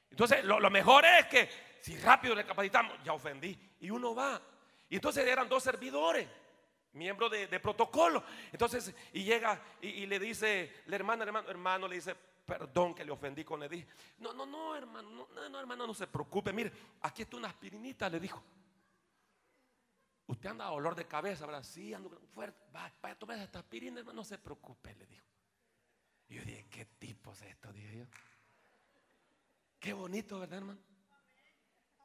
S1: Entonces, lo, mejor es que si rápido le capacitamos, ya ofendí. Y uno va. Y entonces eran dos servidores, miembros de, protocolo. Entonces, y llega y, le dice, la hermana, hermano, hermano, le dice, perdón que le ofendí con le dije. No, no, no, hermano, no, no, hermano, no se preocupe. Mire, aquí está una aspirinita, le dijo. Usted anda a dolor de cabeza, ¿verdad? Sí, ando fuerte. Vaya, vaya, tome esta aspirina, hermano, no se preocupe, le dijo. Y yo dije, ¿qué tipo es esto? Dije yo. Qué bonito, ¿verdad, hermano?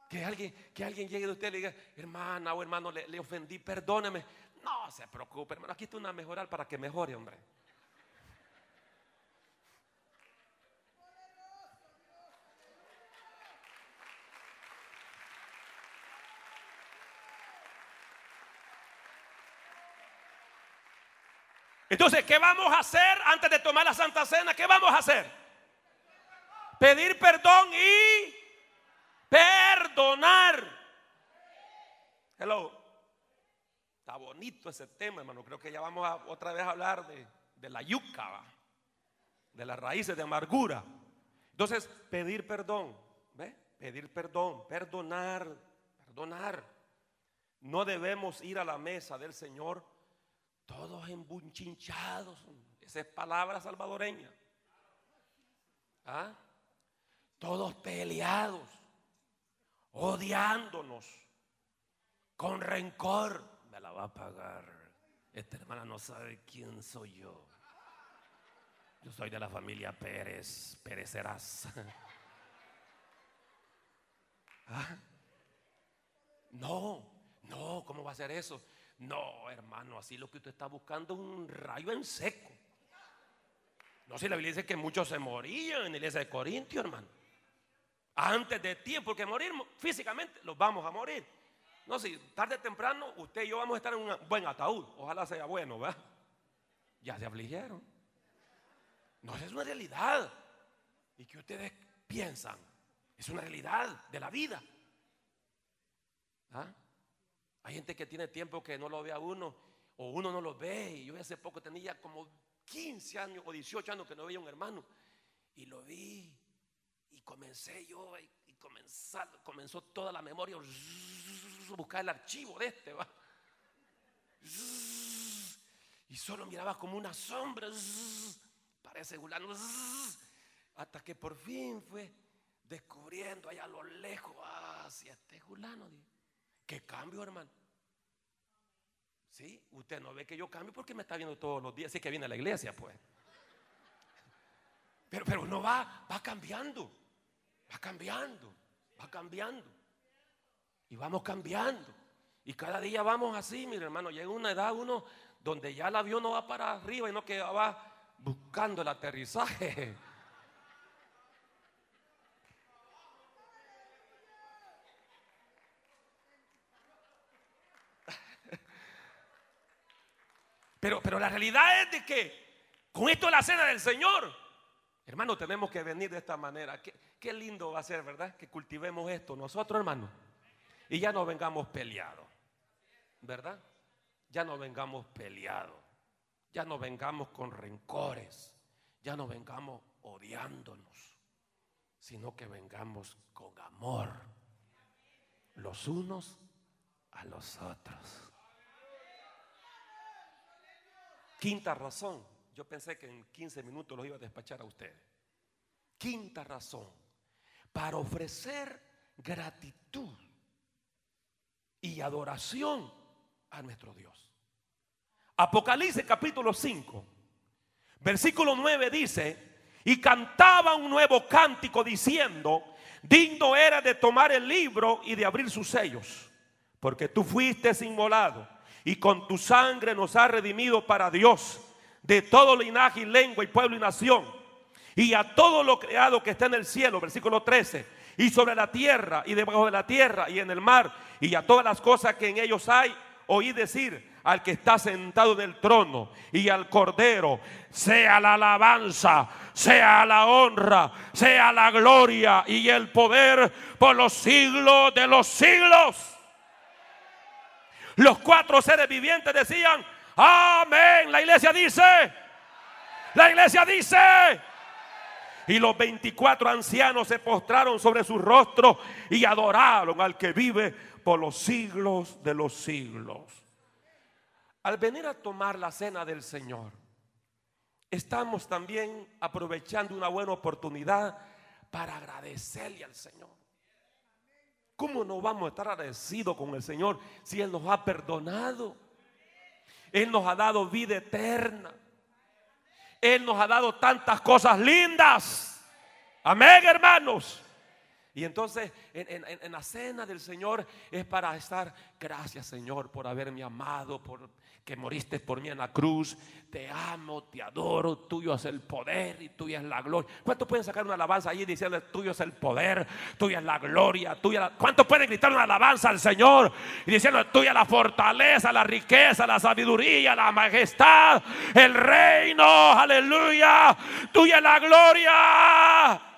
S1: Que alguien, que alguien llegue de usted y le diga, hermana o hermano, le, ofendí, perdóneme. No se preocupe, hermano. Aquí está una mejoral para que mejore, hombre. Entonces, ¿qué vamos a hacer antes de tomar la Santa Cena? ¿Qué vamos a hacer? pedir perdón y perdonar. Hello. Está bonito ese tema, hermano. Creo que ya vamos a otra vez a hablar de, la yuca, de las raíces de amargura. Entonces, pedir perdón, ¿ve? Pedir perdón, perdonar, perdonar. No debemos ir a la mesa del Señor todos embunchinchados. Esa es palabra salvadoreña. ¿Ah? todos peleados, odiándonos, con rencor. Me la va a pagar. Esta hermana no sabe quién soy yo. Yo soy de la familia Pérez, Perecerás. ¿Ah? No, no, ¿cómo va a ser eso? No, hermano, así lo que usted está buscando es un rayo en seco. No sé, la Biblia dice que muchos se morían en la iglesia de Corintio, hermano antes de tiempo, porque morir físicamente los vamos a morir. No, si tarde o temprano usted y yo vamos a estar en un buen ataúd. Ojalá sea bueno, ¿verdad? Ya se afligieron. No, es una realidad. Y que ustedes piensan, es una realidad de la vida. ¿Ah? Hay gente que tiene tiempo que no lo ve a uno, o uno no lo ve. Y yo hace poco tenía como 15 años o 18 años que no veía un hermano. Y lo vi y comencé yo y comenzó toda la memoria a buscar el archivo de este. ¿va? Y solo miraba como una sombra. Parece Julano. Hasta que por fin fue descubriendo allá a lo lejos. Hacia este Julano. ¿Qué cambio, hermano? ¿Sí? Usted no ve que yo cambio porque me está viendo todos los días. Sí que viene a la iglesia, pues. Pero, pero uno va, va cambiando. Va cambiando, va cambiando. Y vamos cambiando. Y cada día vamos así, mi hermano. Llega una edad uno donde ya el avión no va para arriba y no que va buscando el aterrizaje. Pero, pero la realidad es de que con esto es la cena del Señor. Hermano, tenemos que venir de esta manera. Qué, lindo va a ser, ¿verdad? Que cultivemos esto nosotros, hermano. Y ya no vengamos peleados, ¿verdad? Ya no vengamos peleados. Ya no vengamos con rencores. Ya no vengamos odiándonos. Sino que vengamos con amor. Los unos a los otros. Quinta razón yo pensé que en 15 minutos los iba a despachar a ustedes. Quinta razón, para ofrecer gratitud y adoración a nuestro Dios. Apocalipsis capítulo 5, versículo 9 dice, y cantaba un nuevo cántico diciendo, digno era de tomar el libro y de abrir sus sellos, porque tú fuiste inmolado y con tu sangre nos has redimido para Dios de todo linaje y lengua y pueblo y nación. Y a todo lo creado que está en el cielo, versículo 13, y sobre la tierra y debajo de la tierra y en el mar, y a todas las cosas que en ellos hay, oí decir al que está sentado en el trono y al cordero, sea la alabanza, sea la honra, sea la gloria y el poder por los siglos de los siglos. Los cuatro seres vivientes decían, amén. La iglesia dice, la iglesia dice, y los 24 ancianos se postraron sobre su rostro y adoraron al que vive por los siglos de los siglos. Al venir a tomar la cena del Señor, estamos también aprovechando una buena oportunidad para agradecerle al Señor. ¿Cómo no vamos a estar agradecidos con el Señor si Él nos ha perdonado? Él nos ha dado vida eterna. Él nos ha dado tantas cosas lindas. Amén, hermanos. Y entonces en, la cena del Señor es para estar, gracias Señor por haberme amado, por que moriste por mí en la cruz. Te amo, te adoro, tuyo es el poder y tuya es la gloria. ¿Cuántos pueden sacar una alabanza allí diciendo tuyo es el poder, tuya es la gloria, tuya? ¿Cuántos pueden gritar una alabanza al Señor y diciendo tuya la fortaleza, la riqueza, la sabiduría, la majestad, el reino, aleluya, tuya la gloria?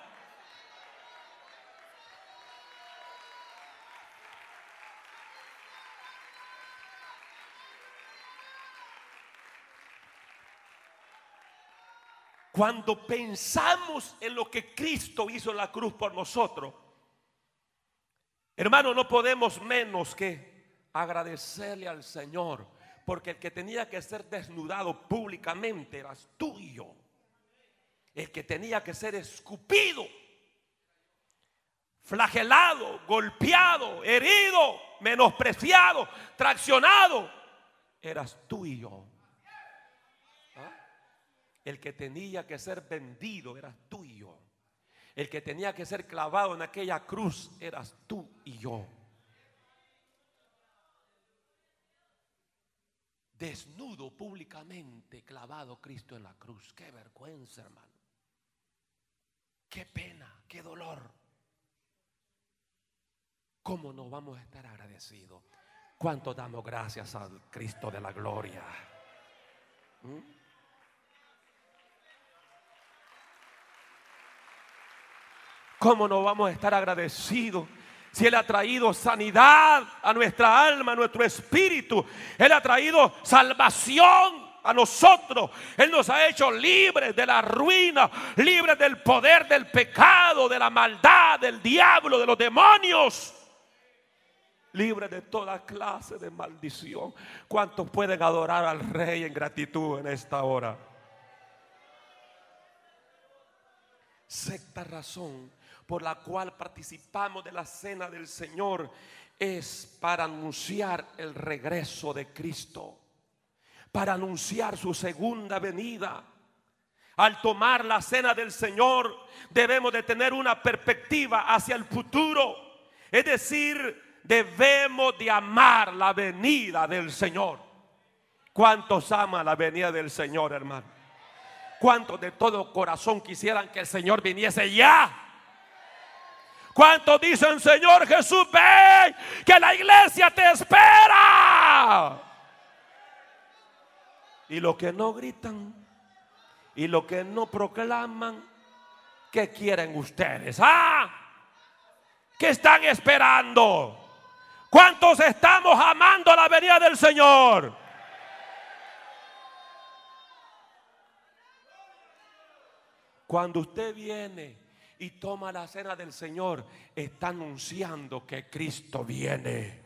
S1: Cuando pensamos en lo que Cristo hizo en la cruz por nosotros, hermano, no podemos menos que agradecerle al Señor, porque el que tenía que ser desnudado públicamente eras tú y yo. El que tenía que ser escupido, flagelado, golpeado, herido, menospreciado, traccionado, eras tú y yo. El que tenía que ser vendido eras tú y yo. El que tenía que ser clavado en aquella cruz eras tú y yo. Desnudo públicamente clavado Cristo en la cruz. Qué vergüenza, hermano. Qué pena, qué dolor. ¿Cómo nos vamos a estar agradecidos? ¿Cuánto damos gracias al Cristo de la gloria? ¿Mm? ¿Cómo no vamos a estar agradecidos? Si Él ha traído sanidad a nuestra alma, a nuestro espíritu. Él ha traído salvación a nosotros. Él nos ha hecho libres de la ruina, libres del poder del pecado, de la maldad, del diablo, de los demonios. Libres de toda clase de maldición. ¿Cuántos pueden adorar al Rey en gratitud en esta hora? Sexta razón por la cual participamos de la cena del Señor es para anunciar el regreso de Cristo, para anunciar su segunda venida. Al tomar la cena del Señor debemos de tener una perspectiva hacia el futuro, es decir, debemos de amar la venida del Señor. ¿Cuántos aman la venida del Señor, hermano? ¿Cuántos de todo corazón quisieran que el Señor viniese ya? ¿Cuántos dicen, Señor Jesús, ven, que la iglesia te espera? Y lo que no gritan y lo que no proclaman, ¿qué quieren ustedes? ¿Ah? ¿Qué están esperando? ¿Cuántos estamos amando la venida del Señor? Cuando usted viene y toma la cena del Señor, está anunciando que Cristo viene.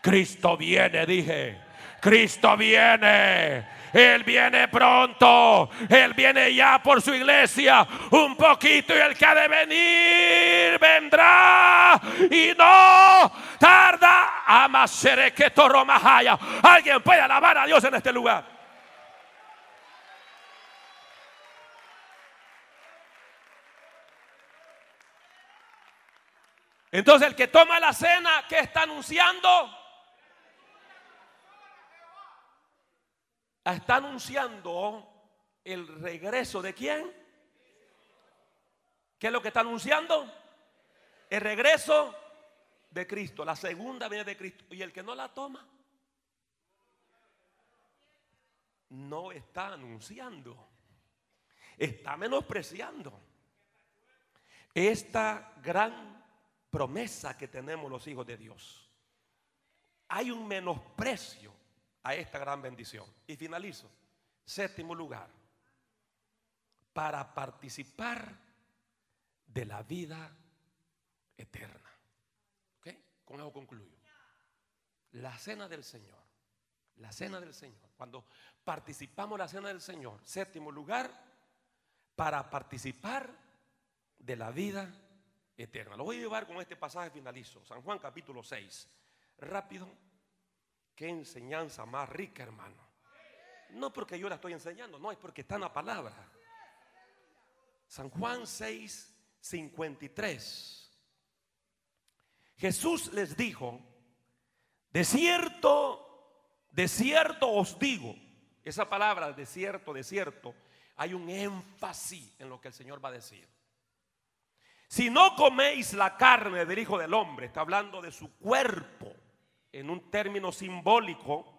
S1: Cristo viene, dije. Cristo viene. Él viene pronto. Él viene ya por su iglesia. Un poquito y el que ha de venir vendrá. Y no tarda. Alguien puede alabar a Dios en este lugar. Entonces el que toma la cena, ¿qué está anunciando? Está anunciando el regreso de quién? ¿Qué es lo que está anunciando? El regreso de Cristo, la segunda venida de Cristo. Y el que no la toma, no está anunciando, está menospreciando esta gran promesa que tenemos los hijos de Dios. Hay un menosprecio a esta gran bendición. Y finalizo. Séptimo lugar. Para participar de la vida eterna. ¿Ok? Con eso concluyo. La cena del Señor. La cena del Señor. Cuando participamos la cena del Señor. Séptimo lugar. Para participar de la vida eterna. Lo voy a llevar con este pasaje finalizo. San Juan capítulo 6. Rápido. Qué enseñanza más rica, hermano. No porque yo la estoy enseñando, no, es porque está en la palabra. San Juan 6, 53. Jesús les dijo, de cierto, de cierto os digo, esa palabra, de cierto, de cierto, hay un énfasis en lo que el Señor va a decir. Si no coméis la carne del Hijo del Hombre, está hablando de su cuerpo en un término simbólico,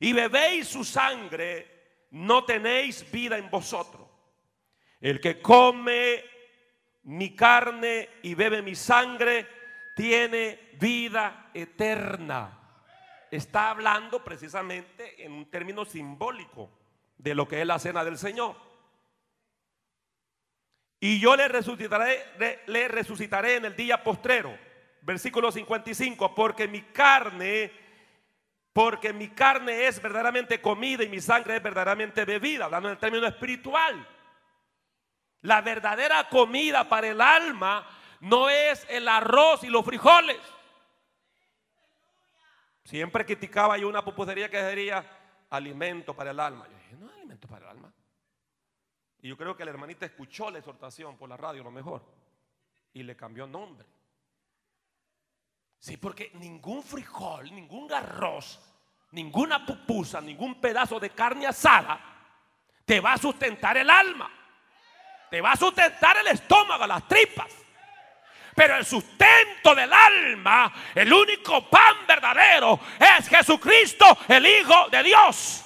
S1: y bebéis su sangre, no tenéis vida en vosotros. El que come mi carne y bebe mi sangre, tiene vida eterna. Está hablando precisamente en un término simbólico de lo que es la cena del Señor. Y yo le resucitaré, en el día postrero versículo 55, porque mi carne, porque mi carne es verdaderamente comida y mi sangre es verdaderamente bebida, hablando en el término espiritual. La verdadera comida para el alma no es el arroz y los frijoles. Siempre criticaba yo una pupusería que sería alimento para el alma. Yo dije, no es alimento para el alma. Y yo creo que la hermanita escuchó la exhortación por la radio, lo mejor, y le cambió nombre. Sí, porque ningún frijol, ningún arroz, ninguna pupusa, ningún pedazo de carne asada te va a sustentar el alma. Te va a sustentar el estómago, las tripas. Pero el sustento del alma, el único pan verdadero, es Jesucristo, el Hijo de Dios.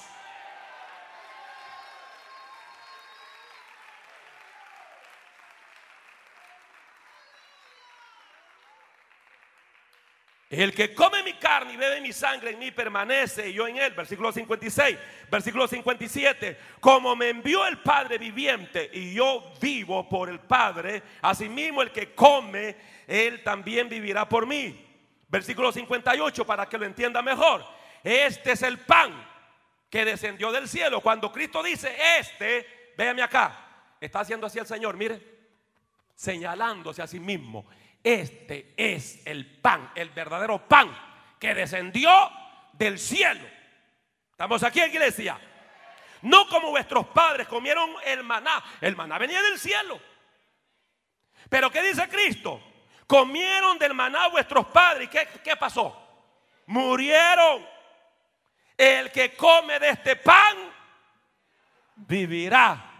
S1: El que come mi carne y bebe mi sangre en mí permanece y yo en él. Versículo 56, versículo 57. Como me envió el Padre viviente y yo vivo por el Padre, asimismo el que come, él también vivirá por mí. Versículo 58 para que lo entienda mejor. Este es el pan que descendió del cielo. Cuando Cristo dice este, véame acá, está haciendo así el Señor, mire, señalándose a sí mismo. Este es el pan, el verdadero pan que descendió del cielo. ¿Estamos aquí, iglesia? No como vuestros padres comieron el maná. El maná venía del cielo. Pero ¿qué dice Cristo? Comieron del maná vuestros padres. ¿Qué, qué pasó? Murieron. El que come de este pan vivirá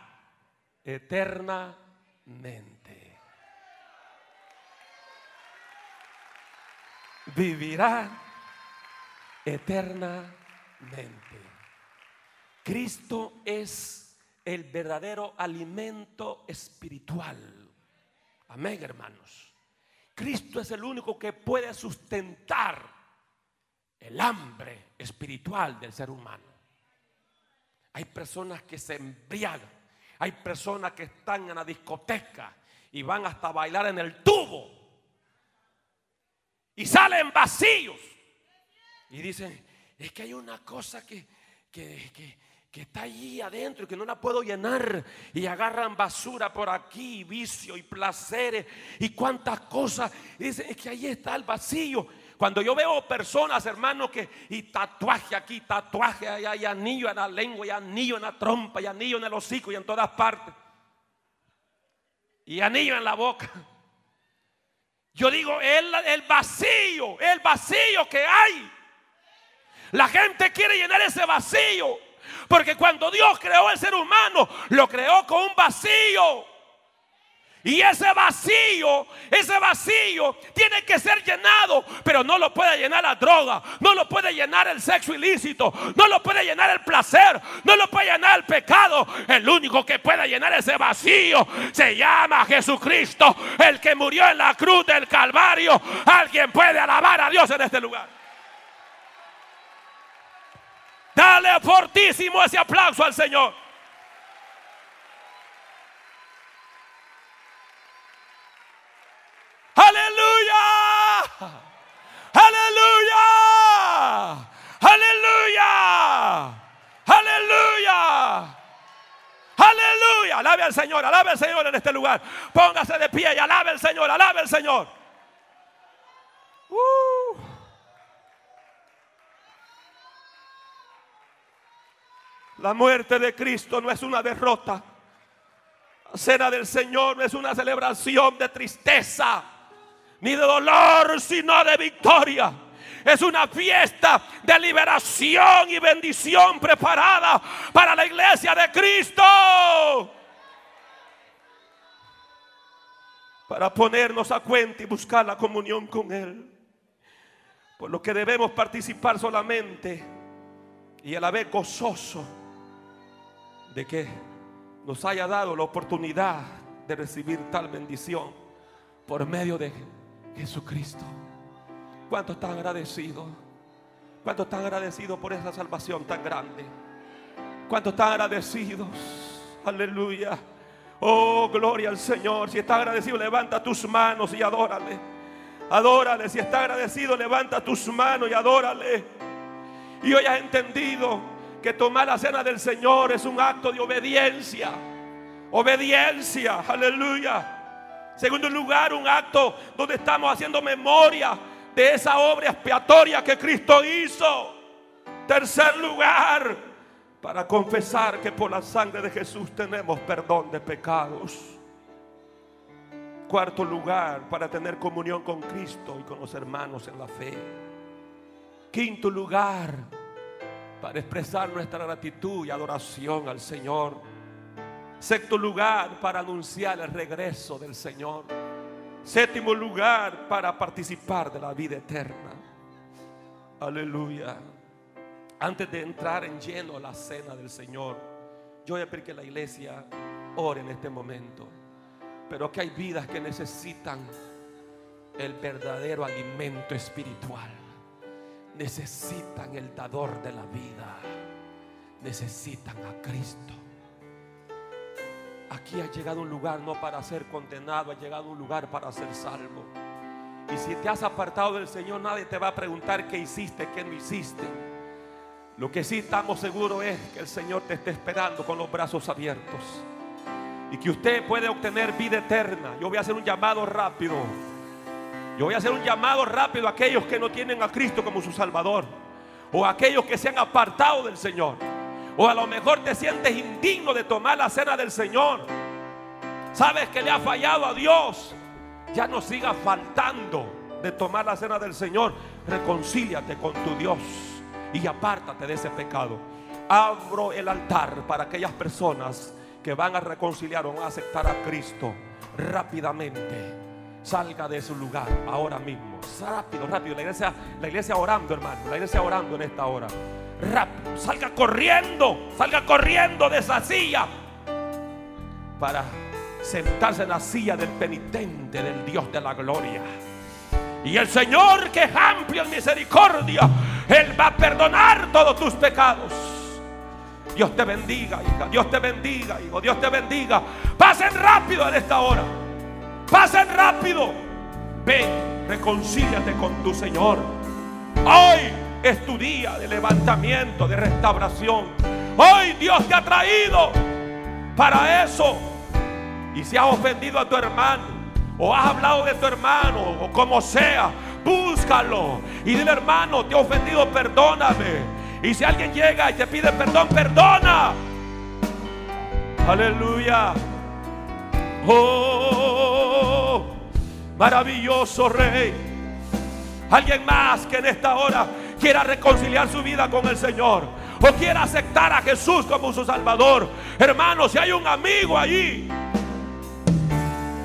S1: eternamente. Vivirá eternamente. Cristo es el verdadero alimento espiritual. Amén, hermanos. Cristo es el único que puede sustentar el hambre espiritual del ser humano. Hay personas que se embriagan. Hay personas que están en la discoteca y van hasta bailar en el tubo y salen vacíos. Y dicen, es que hay una cosa que, que, está allí adentro y que no la puedo llenar. Y agarran basura por aquí, vicio y placeres y cuantas cosas. Y dicen, es que ahí está el vacío. Cuando yo veo personas, hermanos, que y tatuaje aquí, tatuaje allá, y anillo en la lengua, y anillo en la trompa, y anillo en el hocico y en todas partes. Y anillo en la boca. Yo digo, el, el vacío, el vacío que hay. La gente quiere llenar ese vacío. Porque cuando Dios creó el ser humano, lo creó con un vacío. Y ese vacío, ese vacío tiene que ser llenado, pero no lo puede llenar la droga, no lo puede llenar el sexo ilícito, no lo puede llenar el placer, no lo puede llenar el pecado. El único que puede llenar ese vacío se llama Jesucristo, el que murió en la cruz del Calvario. Alguien puede alabar a Dios en este lugar. Dale fortísimo ese aplauso al Señor. Aleluya. Aleluya. Aleluya. Aleluya. Aleluya. Alabe al Señor, alabe al Señor en este lugar. Póngase de pie y alabe al Señor, alabe al Señor. Uh. La muerte de Cristo no es una derrota. La cena del Señor no es una celebración de tristeza ni de dolor, sino de victoria. Es una fiesta de liberación y bendición preparada para la iglesia de Cristo. Para ponernos a cuenta y buscar la comunión con Él. Por lo que debemos participar solamente y a la vez gozoso de que nos haya dado la oportunidad de recibir tal bendición por medio de Jesucristo. ¿Cuántos están agradecidos? ¿Cuántos están agradecidos por esa salvación tan grande? ¿Cuántos están agradecidos? Aleluya. Oh, gloria al Señor. Si está agradecido, levanta tus manos y adórale. Adórale. Si está agradecido, levanta tus manos y adórale. Y hoy has entendido que tomar la cena del Señor es un acto de obediencia. Obediencia. Aleluya. Segundo lugar, un acto donde estamos haciendo memoria de esa obra expiatoria que Cristo hizo. Tercer lugar, para confesar que por la sangre de Jesús tenemos perdón de pecados. Cuarto lugar, para tener comunión con Cristo y con los hermanos en la fe. Quinto lugar, para expresar nuestra gratitud y adoración al Señor Sexto lugar, para anunciar el regreso del Señor. Séptimo lugar, para participar de la vida eterna. Aleluya. Antes de entrar en lleno a la cena del Señor, yo voy a que la iglesia ore en este momento. Pero que hay vidas que necesitan el verdadero alimento espiritual. Necesitan el dador de la vida. Necesitan a Cristo. Aquí ha llegado un lugar no para ser condenado, ha llegado un lugar para ser salvo. Y si te has apartado del Señor, nadie te va a preguntar qué hiciste, qué no hiciste. Lo que sí estamos seguros es que el Señor te está esperando con los brazos abiertos. Y que usted puede obtener vida eterna. Yo voy a hacer un llamado rápido. Yo voy a hacer un llamado rápido a aquellos que no tienen a Cristo como su Salvador. O a aquellos que se han apartado del Señor. O a lo mejor te sientes indigno de tomar la cena del Señor. Sabes que le ha fallado a Dios. Ya no sigas faltando de tomar la cena del Señor. Reconcíliate con tu Dios y apártate de ese pecado. Abro el altar para aquellas personas que van a reconciliar o van a aceptar a Cristo rápidamente. Salga de su lugar ahora mismo. Rápido, rápido. La iglesia, la iglesia orando, hermano. La iglesia orando en esta hora rápido, salga corriendo, salga corriendo de esa silla para sentarse en la silla del penitente, del Dios de la gloria. Y el Señor que es amplio en misericordia, Él va a perdonar todos tus pecados. Dios te bendiga, hija. Dios te bendiga, hijo. Dios te bendiga. Pasen rápido en esta hora. Pasen rápido. Ven, reconcíliate con tu Señor. Hoy es tu día de levantamiento, de restauración. Hoy Dios te ha traído para eso. Y si has ofendido a tu hermano, o has hablado de tu hermano, o como sea, búscalo. Y dile, hermano, te he ofendido, perdóname. Y si alguien llega y te pide perdón, perdona. Aleluya. Oh, maravilloso Rey. Alguien más que en esta hora quiera reconciliar su vida con el Señor o quiera aceptar a Jesús como su Salvador. Hermano, si hay un amigo allí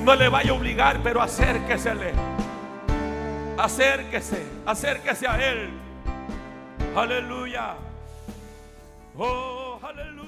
S1: No le vaya a obligar, pero acérquesele. Acérquese, acérquese a Él. Aleluya. Oh, aleluya.